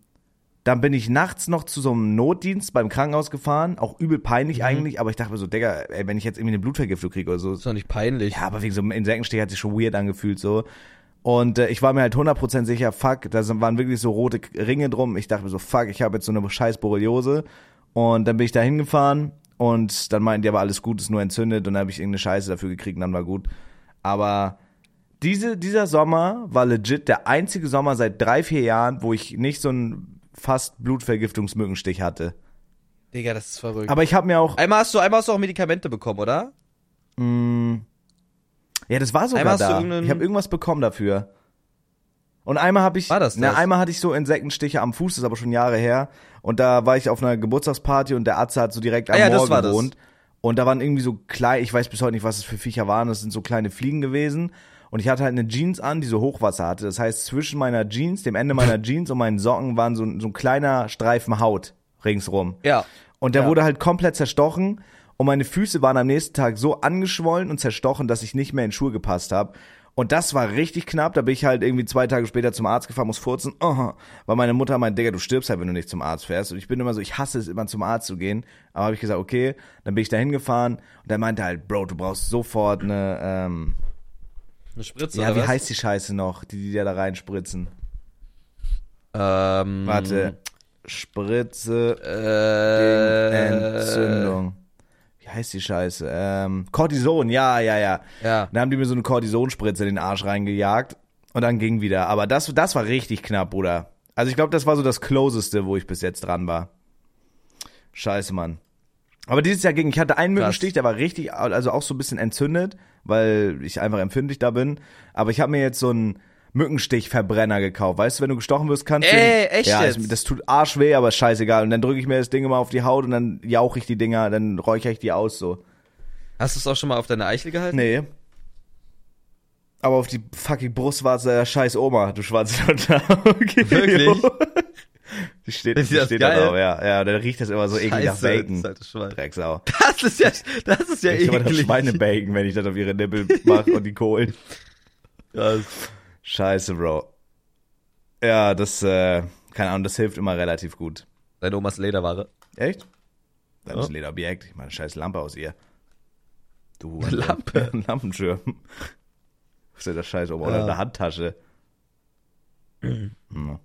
Speaker 2: dann bin ich nachts noch zu so einem Notdienst beim Krankenhaus gefahren. Auch übel peinlich eigentlich, aber ich dachte mir so, Digga, ey, wenn ich jetzt irgendwie eine Blutvergiftung kriege oder so,
Speaker 1: ist doch nicht peinlich.
Speaker 2: ja, aber wegen so einem Insektenstich hat sich schon weird angefühlt so. Und äh, ich war mir halt 100% sicher, fuck, da waren wirklich so rote Ringe drum. Ich dachte mir so, fuck, ich habe jetzt so eine scheiß Borreliose. Und dann bin ich da hingefahren und dann meinten die aber alles gut, ist nur entzündet und dann habe ich irgendeine Scheiße dafür gekriegt und dann war gut. Aber diese, dieser Sommer war legit der einzige Sommer seit drei, vier Jahren, wo ich nicht so einen fast Blutvergiftungsmückenstich hatte.
Speaker 1: Digga, das ist verrückt.
Speaker 2: Aber ich habe mir auch,
Speaker 1: einmal hast du, einmal hast du auch Medikamente bekommen, oder?
Speaker 2: mh, ja, das war sogar
Speaker 1: Einmal
Speaker 2: da. Ich habe irgendwas bekommen dafür. Und einmal habe ich,
Speaker 1: War das
Speaker 2: Na,
Speaker 1: das?
Speaker 2: einmal hatte ich so Insektenstiche am Fuß, das ist aber schon Jahre her. Und da war ich auf einer Geburtstagsparty und der Arzt hat so direkt am
Speaker 1: Ah ja, das.
Speaker 2: gewohnt. Und da waren irgendwie so klein, ich weiß bis heute nicht, was das für Viecher waren, das sind so kleine Fliegen gewesen. Und ich hatte halt eine Jeans an, die so Hochwasser hatte. Das heißt, zwischen meiner Jeans, dem Ende meiner Jeans und meinen Socken waren so, so ein kleiner Streifen Haut ringsrum.
Speaker 1: Ja.
Speaker 2: Und der
Speaker 1: Ja.
Speaker 2: wurde halt komplett zerstochen und meine Füße waren am nächsten Tag so angeschwollen und zerstochen, dass ich nicht mehr in Schuhe gepasst habe. Und das war richtig knapp. Da bin ich halt irgendwie zwei Tage später zum Arzt gefahren, muss furzen, oh, weil meine Mutter meint, Digga, du stirbst halt, wenn du nicht zum Arzt fährst. Und ich bin immer so, ich hasse es immer zum Arzt zu gehen. Aber habe ich gesagt, okay, dann bin ich da hingefahren und der meinte halt, Bro, du brauchst sofort eine, ähm,
Speaker 1: Eine Spritze,
Speaker 2: ja, wie
Speaker 1: was?
Speaker 2: heißt die Scheiße noch, die die da reinspritzen?
Speaker 1: Ähm,
Speaker 2: Warte, Spritze
Speaker 1: Äh,
Speaker 2: Entzündung. Wie heißt die Scheiße? Ähm, Cortison, ja, ja, ja.
Speaker 1: Ja.
Speaker 2: Dann haben die mir so eine Cortisonspritze in den Arsch reingejagt und dann ging wieder. Aber das, das war richtig knapp, Bruder. Also ich glaube, das war so das Closeste, wo ich bis jetzt dran war. Scheiße, Mann. Aber dieses Jahr ging, ich hatte einen. Mückenstich, der war richtig, also auch so ein bisschen entzündet, weil ich einfach empfindlich da bin. Aber ich habe mir jetzt so einen Mückenstichverbrenner gekauft. Weißt du, wenn du gestochen wirst, kannst du.
Speaker 1: Ey, echt
Speaker 2: ja,
Speaker 1: jetzt?
Speaker 2: es- das tut arschweh, aber ist scheißegal. Und dann drücke ich mir das Ding immer auf die Haut und dann jauche ich die Dinger, dann räuchere ich die aus so.
Speaker 1: Hast du es auch schon mal auf deine Eichel gehalten?
Speaker 2: Nee. Aber auf die fucking Brustwarze der scheiß Oma, du schwarze <laughs> okay,
Speaker 1: Wirklich?
Speaker 2: Die steht, die
Speaker 1: das
Speaker 2: steht da drauf, ja. Ja, dann riecht das immer so eklig nach
Speaker 1: Scheiße,
Speaker 2: Bacon.
Speaker 1: das.
Speaker 2: Drecksau.
Speaker 1: Das ist ja, das ist ja
Speaker 2: Ich
Speaker 1: eklig.
Speaker 2: Schweinebacon, wenn ich das auf ihre Nippel mache und die Kohlen. <laughs>
Speaker 1: Krass.
Speaker 2: Scheiße, Bro. Ja, das, äh, keine Ahnung, das hilft immer relativ gut.
Speaker 1: Deine Omas Lederware.
Speaker 2: Echt? Das
Speaker 1: Ja.
Speaker 2: Lederobjekt. Ich meine, scheiß Lampe aus ihr. Du.
Speaker 1: Eine Lampe?
Speaker 2: Ein <laughs> Lampenschirm. Was ist denn das Scheiß? Oder
Speaker 1: Ja.
Speaker 2: eine Handtasche. <clears throat> Hm.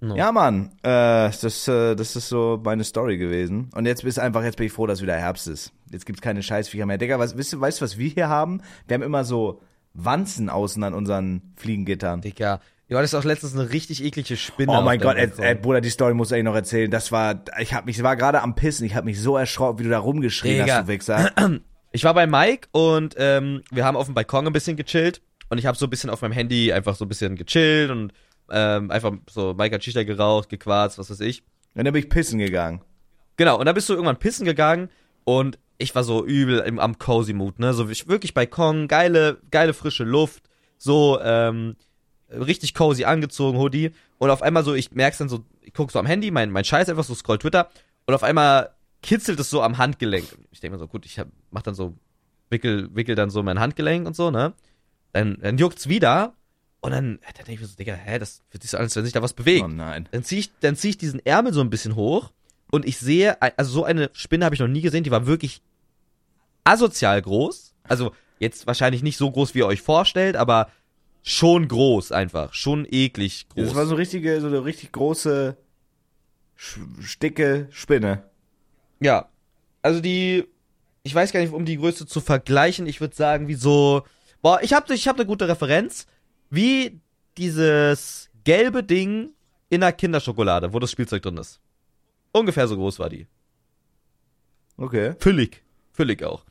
Speaker 1: No.
Speaker 2: Ja, Mann. Äh, das, äh, das ist so meine Story gewesen. Und jetzt ist einfach, jetzt bin ich froh, dass wieder Herbst ist. Jetzt gibt's keine Scheißviecher mehr. Digga, was, weißt du, weißt du, was wir hier haben? Wir haben immer so Wanzen außen an unseren Fliegengittern.
Speaker 1: Digga. Du hattest auch letztens eine richtig eklige Spinne.
Speaker 2: Oh mein Gott, ey, ey, Bruder, die Story muss ich noch erzählen. Das war, ich hab mich, war gerade am Pissen. Ich hab mich so erschrocken, wie du da rumgeschrien
Speaker 1: Digga.
Speaker 2: hast, du Wichser. <clears throat>
Speaker 1: Ich war bei Mike und ähm, wir haben auf dem Balkon ein bisschen gechillt und ich habe so ein bisschen auf meinem Handy einfach so ein bisschen gechillt und ähm, einfach so Mike hat Shisha geraucht, gequarzt, was weiß ich.
Speaker 2: Und dann bin ich pissen gegangen.
Speaker 1: Genau, und dann bist du irgendwann pissen gegangen und ich war so übel im, am cozy Mood, ne? So ich- wirklich Balkon, geile, geile frische Luft, so ähm, richtig cozy angezogen, Hoodie. Und auf einmal so, ich merk's dann so, ich guck so am Handy, mein, mein Scheiß einfach so, scroll Twitter und auf einmal kitzelt es so am Handgelenk. Ich denke mir so, gut, ich hab, mach dann so, wickel, wickel dann so mein Handgelenk und so, ne? Dann, dann juckt's wieder und dann, dann denke ich mir so, Digga, hä, das fühlt sich so an, als wenn sich da was bewegt.
Speaker 2: Oh nein.
Speaker 1: Dann ziehe ich, dann zieh ich diesen Ärmel so ein bisschen hoch und ich sehe, also so eine Spinne habe ich noch nie gesehen, die war wirklich asozial groß. Also jetzt wahrscheinlich nicht so groß, wie ihr euch vorstellt, aber schon groß einfach. Schon eklig groß.
Speaker 2: Das war so richtige, so eine richtig große, dicke Spinne.
Speaker 1: ja. Also die, ich weiß gar nicht, um die Größe zu vergleichen, ich würde sagen, wie so, boah, ich habe ich hab eine gute Referenz, wie dieses gelbe Ding in der Kinderschokolade, wo das Spielzeug drin ist. Ungefähr so groß war die.
Speaker 2: Okay.
Speaker 1: Füllig. Füllig auch.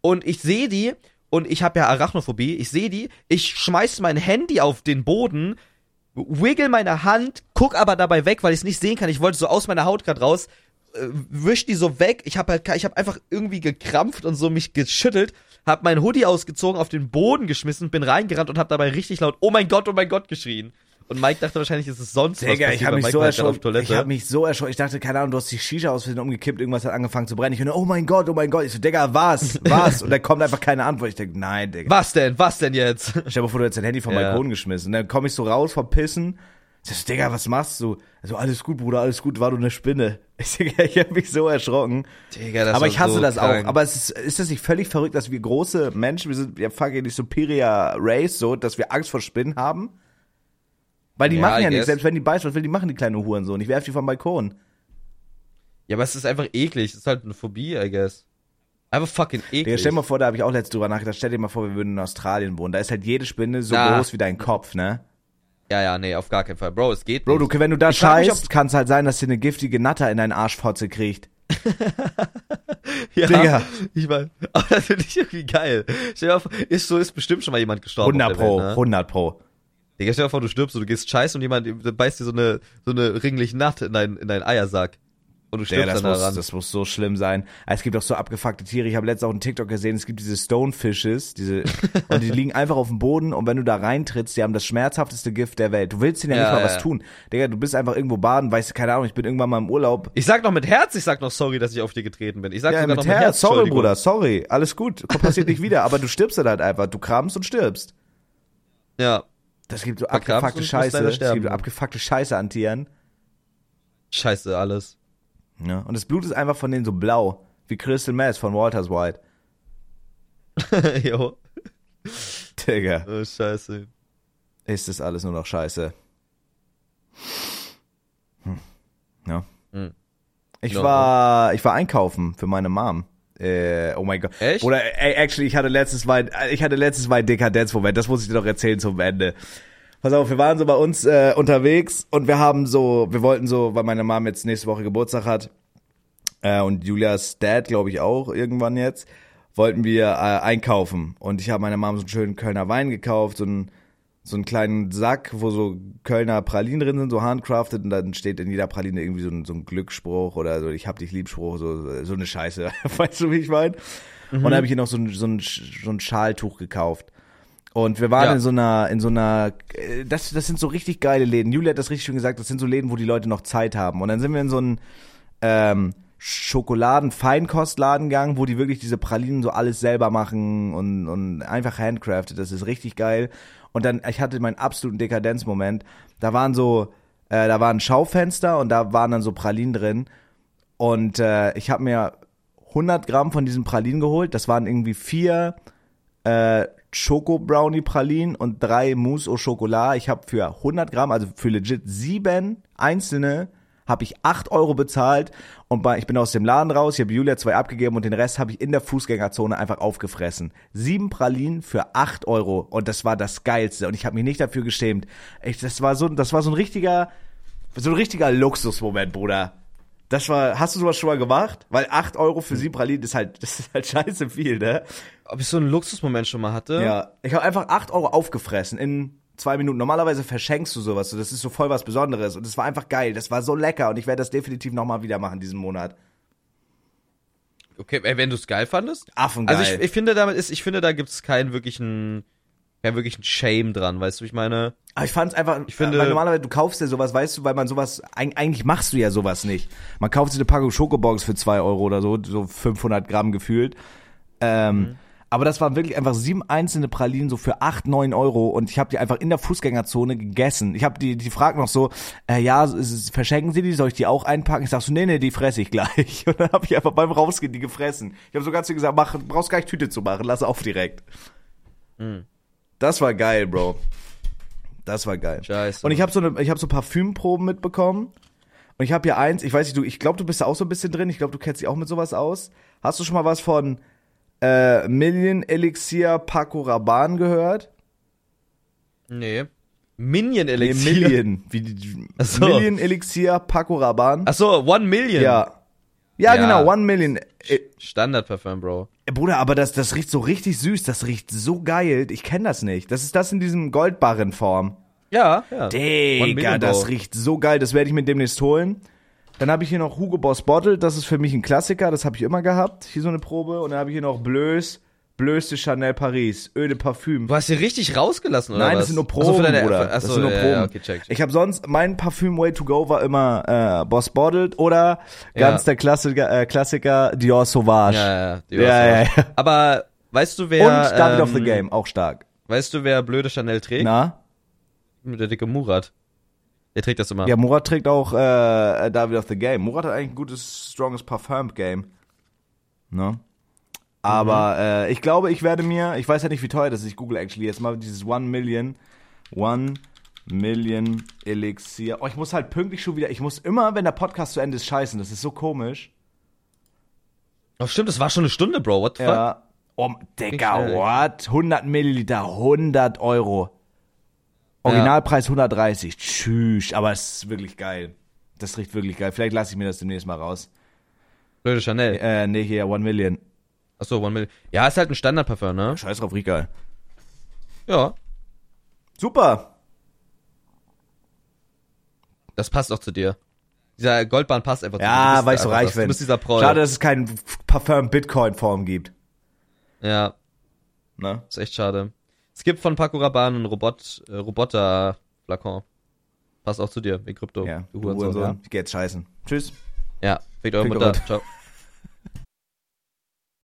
Speaker 1: Und ich sehe die und ich habe ja Arachnophobie. Ich sehe die, ich schmeiß mein Handy auf den Boden, wiggle meine Hand, guck aber dabei weg, weil ich es nicht sehen kann. Ich wollte so aus meiner Haut grad raus, äh, wisch die so weg. Ich habe halt, ich habe einfach irgendwie gekrampft und so mich geschüttelt, hab mein Hoodie ausgezogen, auf den Boden geschmissen, bin reingerannt und hab dabei richtig laut "Oh mein Gott, oh mein Gott" geschrien. Und Mike dachte wahrscheinlich, es ist sonst was
Speaker 2: Digga,
Speaker 1: passiert,
Speaker 2: ich habe mich so erschrocken. Ich habe mich so erschrocken. Ich dachte, keine Ahnung, du hast die Shisha aus Versehen umgekippt, irgendwas hat angefangen zu brennen. Ich höre, oh mein Gott, oh mein Gott. Ich so, Digga, was? Was? Und dann kommt einfach keine Antwort. Ich denke, nein, Digga.
Speaker 1: was denn? Was denn jetzt?
Speaker 2: Dir mal vor, du hättest dein Handy vom
Speaker 1: Ja.
Speaker 2: Balkon geschmissen. Und dann komme ich so raus vom Pissen. Ich so, Digga, was machst du? Also, alles gut, Bruder, alles gut, war nur eine Spinne. <laughs> Ich, Digga, ich habe mich so erschrocken.
Speaker 1: Digga, das
Speaker 2: aber ich hasse
Speaker 1: so
Speaker 2: das
Speaker 1: krank.
Speaker 2: auch. Aber es ist, ist das nicht völlig verrückt, dass wir große Menschen, wir sind ja fucking die Superior Race, so, dass wir Angst vor Spinnen haben? Weil die
Speaker 1: Ja,
Speaker 2: machen ja nichts, selbst wenn die beißen, was will die machen, die kleine Hurensohn? Ich werf die vom Balkon.
Speaker 1: Ja, aber es ist einfach eklig. Es ist halt eine Phobie, I guess. Einfach fucking
Speaker 2: Digga,
Speaker 1: eklig.
Speaker 2: stell dir mal vor, da habe ich auch letztens drüber nachgedacht, stell dir mal vor, wir würden in Australien wohnen. Da ist halt jede Spinne so
Speaker 1: Ja.
Speaker 2: groß wie dein Kopf, ne?
Speaker 1: Ja, ja, nee, auf gar keinen Fall. Bro, es geht
Speaker 2: Bro,
Speaker 1: nicht.
Speaker 2: du, wenn du da
Speaker 1: Ich
Speaker 2: scheißt, kann es halt sein, dass dir eine giftige Natter in deinen Arschfotze kriegt. <laughs>
Speaker 1: ja,
Speaker 2: Digga.
Speaker 1: Ich meine, aber das finde ich irgendwie geil. Stell dir vor, ist so, ist bestimmt schon mal jemand gestorben.
Speaker 2: 100
Speaker 1: auf der
Speaker 2: pro,
Speaker 1: Welt, ne?
Speaker 2: 100 pro.
Speaker 1: Digga, stell dir vor, du stirbst und du gehst scheißen und jemand beißt dir so eine, so eine ringliche Naht in deinen, in deinen Eiersack. Und du stirbst
Speaker 2: das,
Speaker 1: dann
Speaker 2: muss,
Speaker 1: daran.
Speaker 2: das muss so schlimm sein. Es gibt auch so abgefuckte Tiere. Ich habe letztens auch einen TikTok gesehen, es gibt diese Stonefishes, diese, <laughs> und die liegen einfach auf dem Boden und wenn du da reintrittst, die haben das schmerzhafteste Gift der Welt. Du willst denen ja,
Speaker 1: Ja,
Speaker 2: nicht mal
Speaker 1: ja,
Speaker 2: was
Speaker 1: ja.
Speaker 2: tun. Digga, du bist einfach irgendwo baden, weißt du, keine Ahnung, ich bin irgendwann mal im Urlaub.
Speaker 1: Ich sag noch mit Herz, ich sag noch sorry, dass ich auf dir getreten bin. Ich sag
Speaker 2: Ja,
Speaker 1: sogar
Speaker 2: mit
Speaker 1: noch mit
Speaker 2: Herz,
Speaker 1: Herz.
Speaker 2: sorry. Bruder, sorry, alles gut, passiert nicht wieder, aber du stirbst dann halt einfach, du kramst und stirbst.
Speaker 1: Ja,
Speaker 2: Das gibt so abgefuckte Scheiße, es gibt so abgefuckte Scheiße an Tieren.
Speaker 1: scheiße alles.
Speaker 2: Ja, und das Blut ist einfach von denen so blau, wie Crystal Meth von Walters White. <laughs>
Speaker 1: jo.
Speaker 2: Digga,
Speaker 1: Oh, scheiße.
Speaker 2: ist das alles nur noch Scheiße. Hm. Ja.
Speaker 1: Hm.
Speaker 2: Ich
Speaker 1: Ja,
Speaker 2: war, ich war einkaufen für meine Mom. Äh, oh mein Gott.
Speaker 1: Echt?
Speaker 2: Oder, ey, actually, ich hatte letztes Mal, ich hatte letztes Mal Dekadenzmoment, das muss ich dir noch erzählen zum Ende. Pass auf, wir waren so bei uns äh, unterwegs und wir haben so, wir wollten so, weil meine Mom jetzt nächste Woche Geburtstag hat äh, und Julias Dad, glaube ich, auch irgendwann jetzt, wollten wir äh, einkaufen. Und ich habe meiner Mom so einen schönen Kölner Wein gekauft, so einen, so einen kleinen Sack, wo so Kölner Pralinen drin sind, so handcrafted und dann steht in jeder Praline irgendwie so ein, so ein Glücksspruch oder so ich hab dich lieb Spruch, so, so eine Scheiße. <laughs> weißt du, wie ich meine? Und dann habe ich ihr noch so ein, so, ein, so ein Schaltuch gekauft. Und wir waren
Speaker 1: Ja.
Speaker 2: in so einer, in so einer, äh, das, das sind so richtig geile Läden. Julia hat das richtig schön gesagt, das sind so Läden, wo die Leute noch Zeit haben. Und dann sind wir in so einen ähm, Schokoladen-Feinkostladen gegangen, wo die wirklich diese Pralinen so alles selber machen und, und einfach handcrafted. Das ist richtig geil. Und dann, ich hatte meinen absoluten Dekadenzmoment. Da waren so, äh, da war ein Schaufenster und da waren dann so Pralinen drin. Und äh, ich habe mir 100 Gramm von diesen Pralinen geholt. Das waren irgendwie vier äh, Schoko Brownie Pralinen und drei Mousse au Chocolat. Ich habe für 100 Gramm, also für legit sieben einzelne, habe ich 8 Euro bezahlt und bei, ich bin aus dem Laden raus. Ich habe Julia zwei abgegeben und den Rest habe ich in der Fußgängerzone einfach aufgefressen. Sieben Pralinen für 8 Euro und das war das Geilste und ich habe mich nicht dafür geschämt. Ich, das war so, das war so ein richtiger, so ein richtiger Luxusmoment, Bruder. Das war, hast du sowas schon mal gemacht? Weil 8 Euro für sieben Pralinen ist halt, <laughs> das ist halt scheiße viel, ne?
Speaker 1: Ob ich so einen Luxusmoment schon mal hatte?
Speaker 2: Ja, ich habe einfach 8 Euro aufgefressen in zwei Minuten. Normalerweise verschenkst du sowas. so, Das ist so voll was Besonderes. Und es war einfach geil. Das war so lecker. Und ich werde das definitiv nochmal wieder machen diesen Monat.
Speaker 1: Okay, wenn du es geil fandest?
Speaker 2: Affengeil.
Speaker 1: Also ich, ich finde damit ist, ich finde, da gibt's keinen wirklichen, keinen wirklichen Shame dran, weißt du, ich meine?
Speaker 2: Aber ich fand's einfach,
Speaker 1: Ich finde-
Speaker 2: weil normalerweise, du kaufst dir sowas, weißt du, weil man sowas, eig- eigentlich machst du ja sowas nicht. Man kauft sich eine Packung Schokobox für zwei Euro oder so, so 500 Gramm gefühlt. Ähm,
Speaker 1: Mhm.
Speaker 2: Aber das waren wirklich einfach sieben einzelne Pralinen so für acht, neun Euro und ich habe die einfach in der Fußgängerzone gegessen. Ich habe die, die fragt noch so, äh, ja, ist verschenken Sie die? Soll ich die auch einpacken? Ich sag so, nee, nee, die fresse ich gleich. <laughs> Und dann habe ich einfach beim Rausgehen die gefressen. Ich habe sogar zu gesagt, mach, brauchst gar nicht Tüte zu machen, lass auf direkt.
Speaker 1: Mhm.
Speaker 2: Das war geil, Bro. Das war geil.
Speaker 1: Scheiße.
Speaker 2: Und ich habe so eine, ich habe so Parfümproben mitbekommen. Und ich habe hier eins, ich weiß nicht, du, ich glaube, du bist da auch so ein bisschen drin. Ich glaube, du kennst dich auch mit sowas aus. Hast du schon mal was von äh, Million Elixir Paco Rabanne gehört?
Speaker 1: Nee. Minion
Speaker 2: Nee,
Speaker 1: Elixier.
Speaker 2: Million. Wie, die-
Speaker 1: so.
Speaker 2: Million Elixir Paco Rabanne.
Speaker 1: Ach so, One Million.
Speaker 2: Ja. Ja,
Speaker 1: Ja.
Speaker 2: genau, One Million. Äh,
Speaker 1: Standardparfum, Bro.
Speaker 2: Bruder, aber das, das riecht so richtig süß, das riecht so geil. Ich kenne das nicht. Das ist das in diesem Goldbarrenform.
Speaker 1: Ja, ja.
Speaker 2: Digga, das riecht so geil, das werde ich mir demnächst holen. Dann habe ich hier noch Hugo Boss Bottle, das ist für mich ein Klassiker, das habe ich immer gehabt. Hier so eine Probe. Und dann habe ich hier noch Bleus de Chanel Paris, Eau de Parfüm.
Speaker 1: Du hast hier richtig rausgelassen, oder
Speaker 2: Nein,
Speaker 1: was?
Speaker 2: das sind nur Proben,
Speaker 1: für deine-
Speaker 2: Bruder.
Speaker 1: ach
Speaker 2: Das sind nur Proben.
Speaker 1: Ja, okay, check. check.
Speaker 2: Ich habe sonst, mein Parfüm Way to Go war immer äh, Boss Bottled oder ganz
Speaker 1: Ja.
Speaker 2: der Klassiker, äh, Klassiker Dior Sauvage.
Speaker 1: ja, ja, die
Speaker 2: Ja,
Speaker 1: war's
Speaker 2: ja, ja.
Speaker 1: Aber weißt du, wer.
Speaker 2: Und David of the
Speaker 1: ähm,
Speaker 2: Game, auch stark.
Speaker 1: Weißt du, wer blöde Chanel trägt?
Speaker 2: Na?
Speaker 1: Der dicke Murat. Der trägt das immer.
Speaker 2: Ja, Murat trägt auch äh, David of the Game. Murat hat eigentlich ein gutes, stronges Parfum-Game. Ne? Aber äh, ich glaube, ich werde mir, ich weiß ja nicht, wie teuer das ist, ich google actually jetzt mal dieses One Million, One Million Elixir. Oh, ich muss halt pünktlich schon wieder, ich muss immer, wenn der Podcast zu Ende ist, scheißen. Das ist so komisch.
Speaker 1: Oh, stimmt, das war schon eine Stunde, Bro. What the fuck?
Speaker 2: Ja. Oh, Digga, what? 100 Milliliter, 100 Euro. Originalpreis 130. Tschüss, aber es ist wirklich geil. Das riecht wirklich geil. Vielleicht lasse ich mir das demnächst mal raus.
Speaker 1: Blöde Chanel.
Speaker 2: Äh, nee, hier, One Million.
Speaker 1: Achso, One Million. Ja, ist halt ein Standardparfum, ne?
Speaker 2: Scheiß drauf, riecht geil.
Speaker 1: Ja.
Speaker 2: Super.
Speaker 1: Das passt auch zu dir. Dieser Goldbahn passt einfach zu dir.
Speaker 2: Ja, weil ich so reich
Speaker 1: das.
Speaker 2: bin.
Speaker 1: Du bist dieser Proll.
Speaker 2: Schade, dass es keinen Parfum-Bitcoin-Form gibt.
Speaker 1: Ja,
Speaker 2: Ne?
Speaker 1: ist echt schade. Es gibt von Paco Rabanne einen Robot, äh, Roboter-Flakon. Passt auch zu dir, wie Krypto.
Speaker 2: Ja,
Speaker 1: du Hurensohn.
Speaker 2: Hurensohn. Ich geh jetzt scheißen. Tschüss.
Speaker 1: Ja, fickt eure Mutter. Ciao.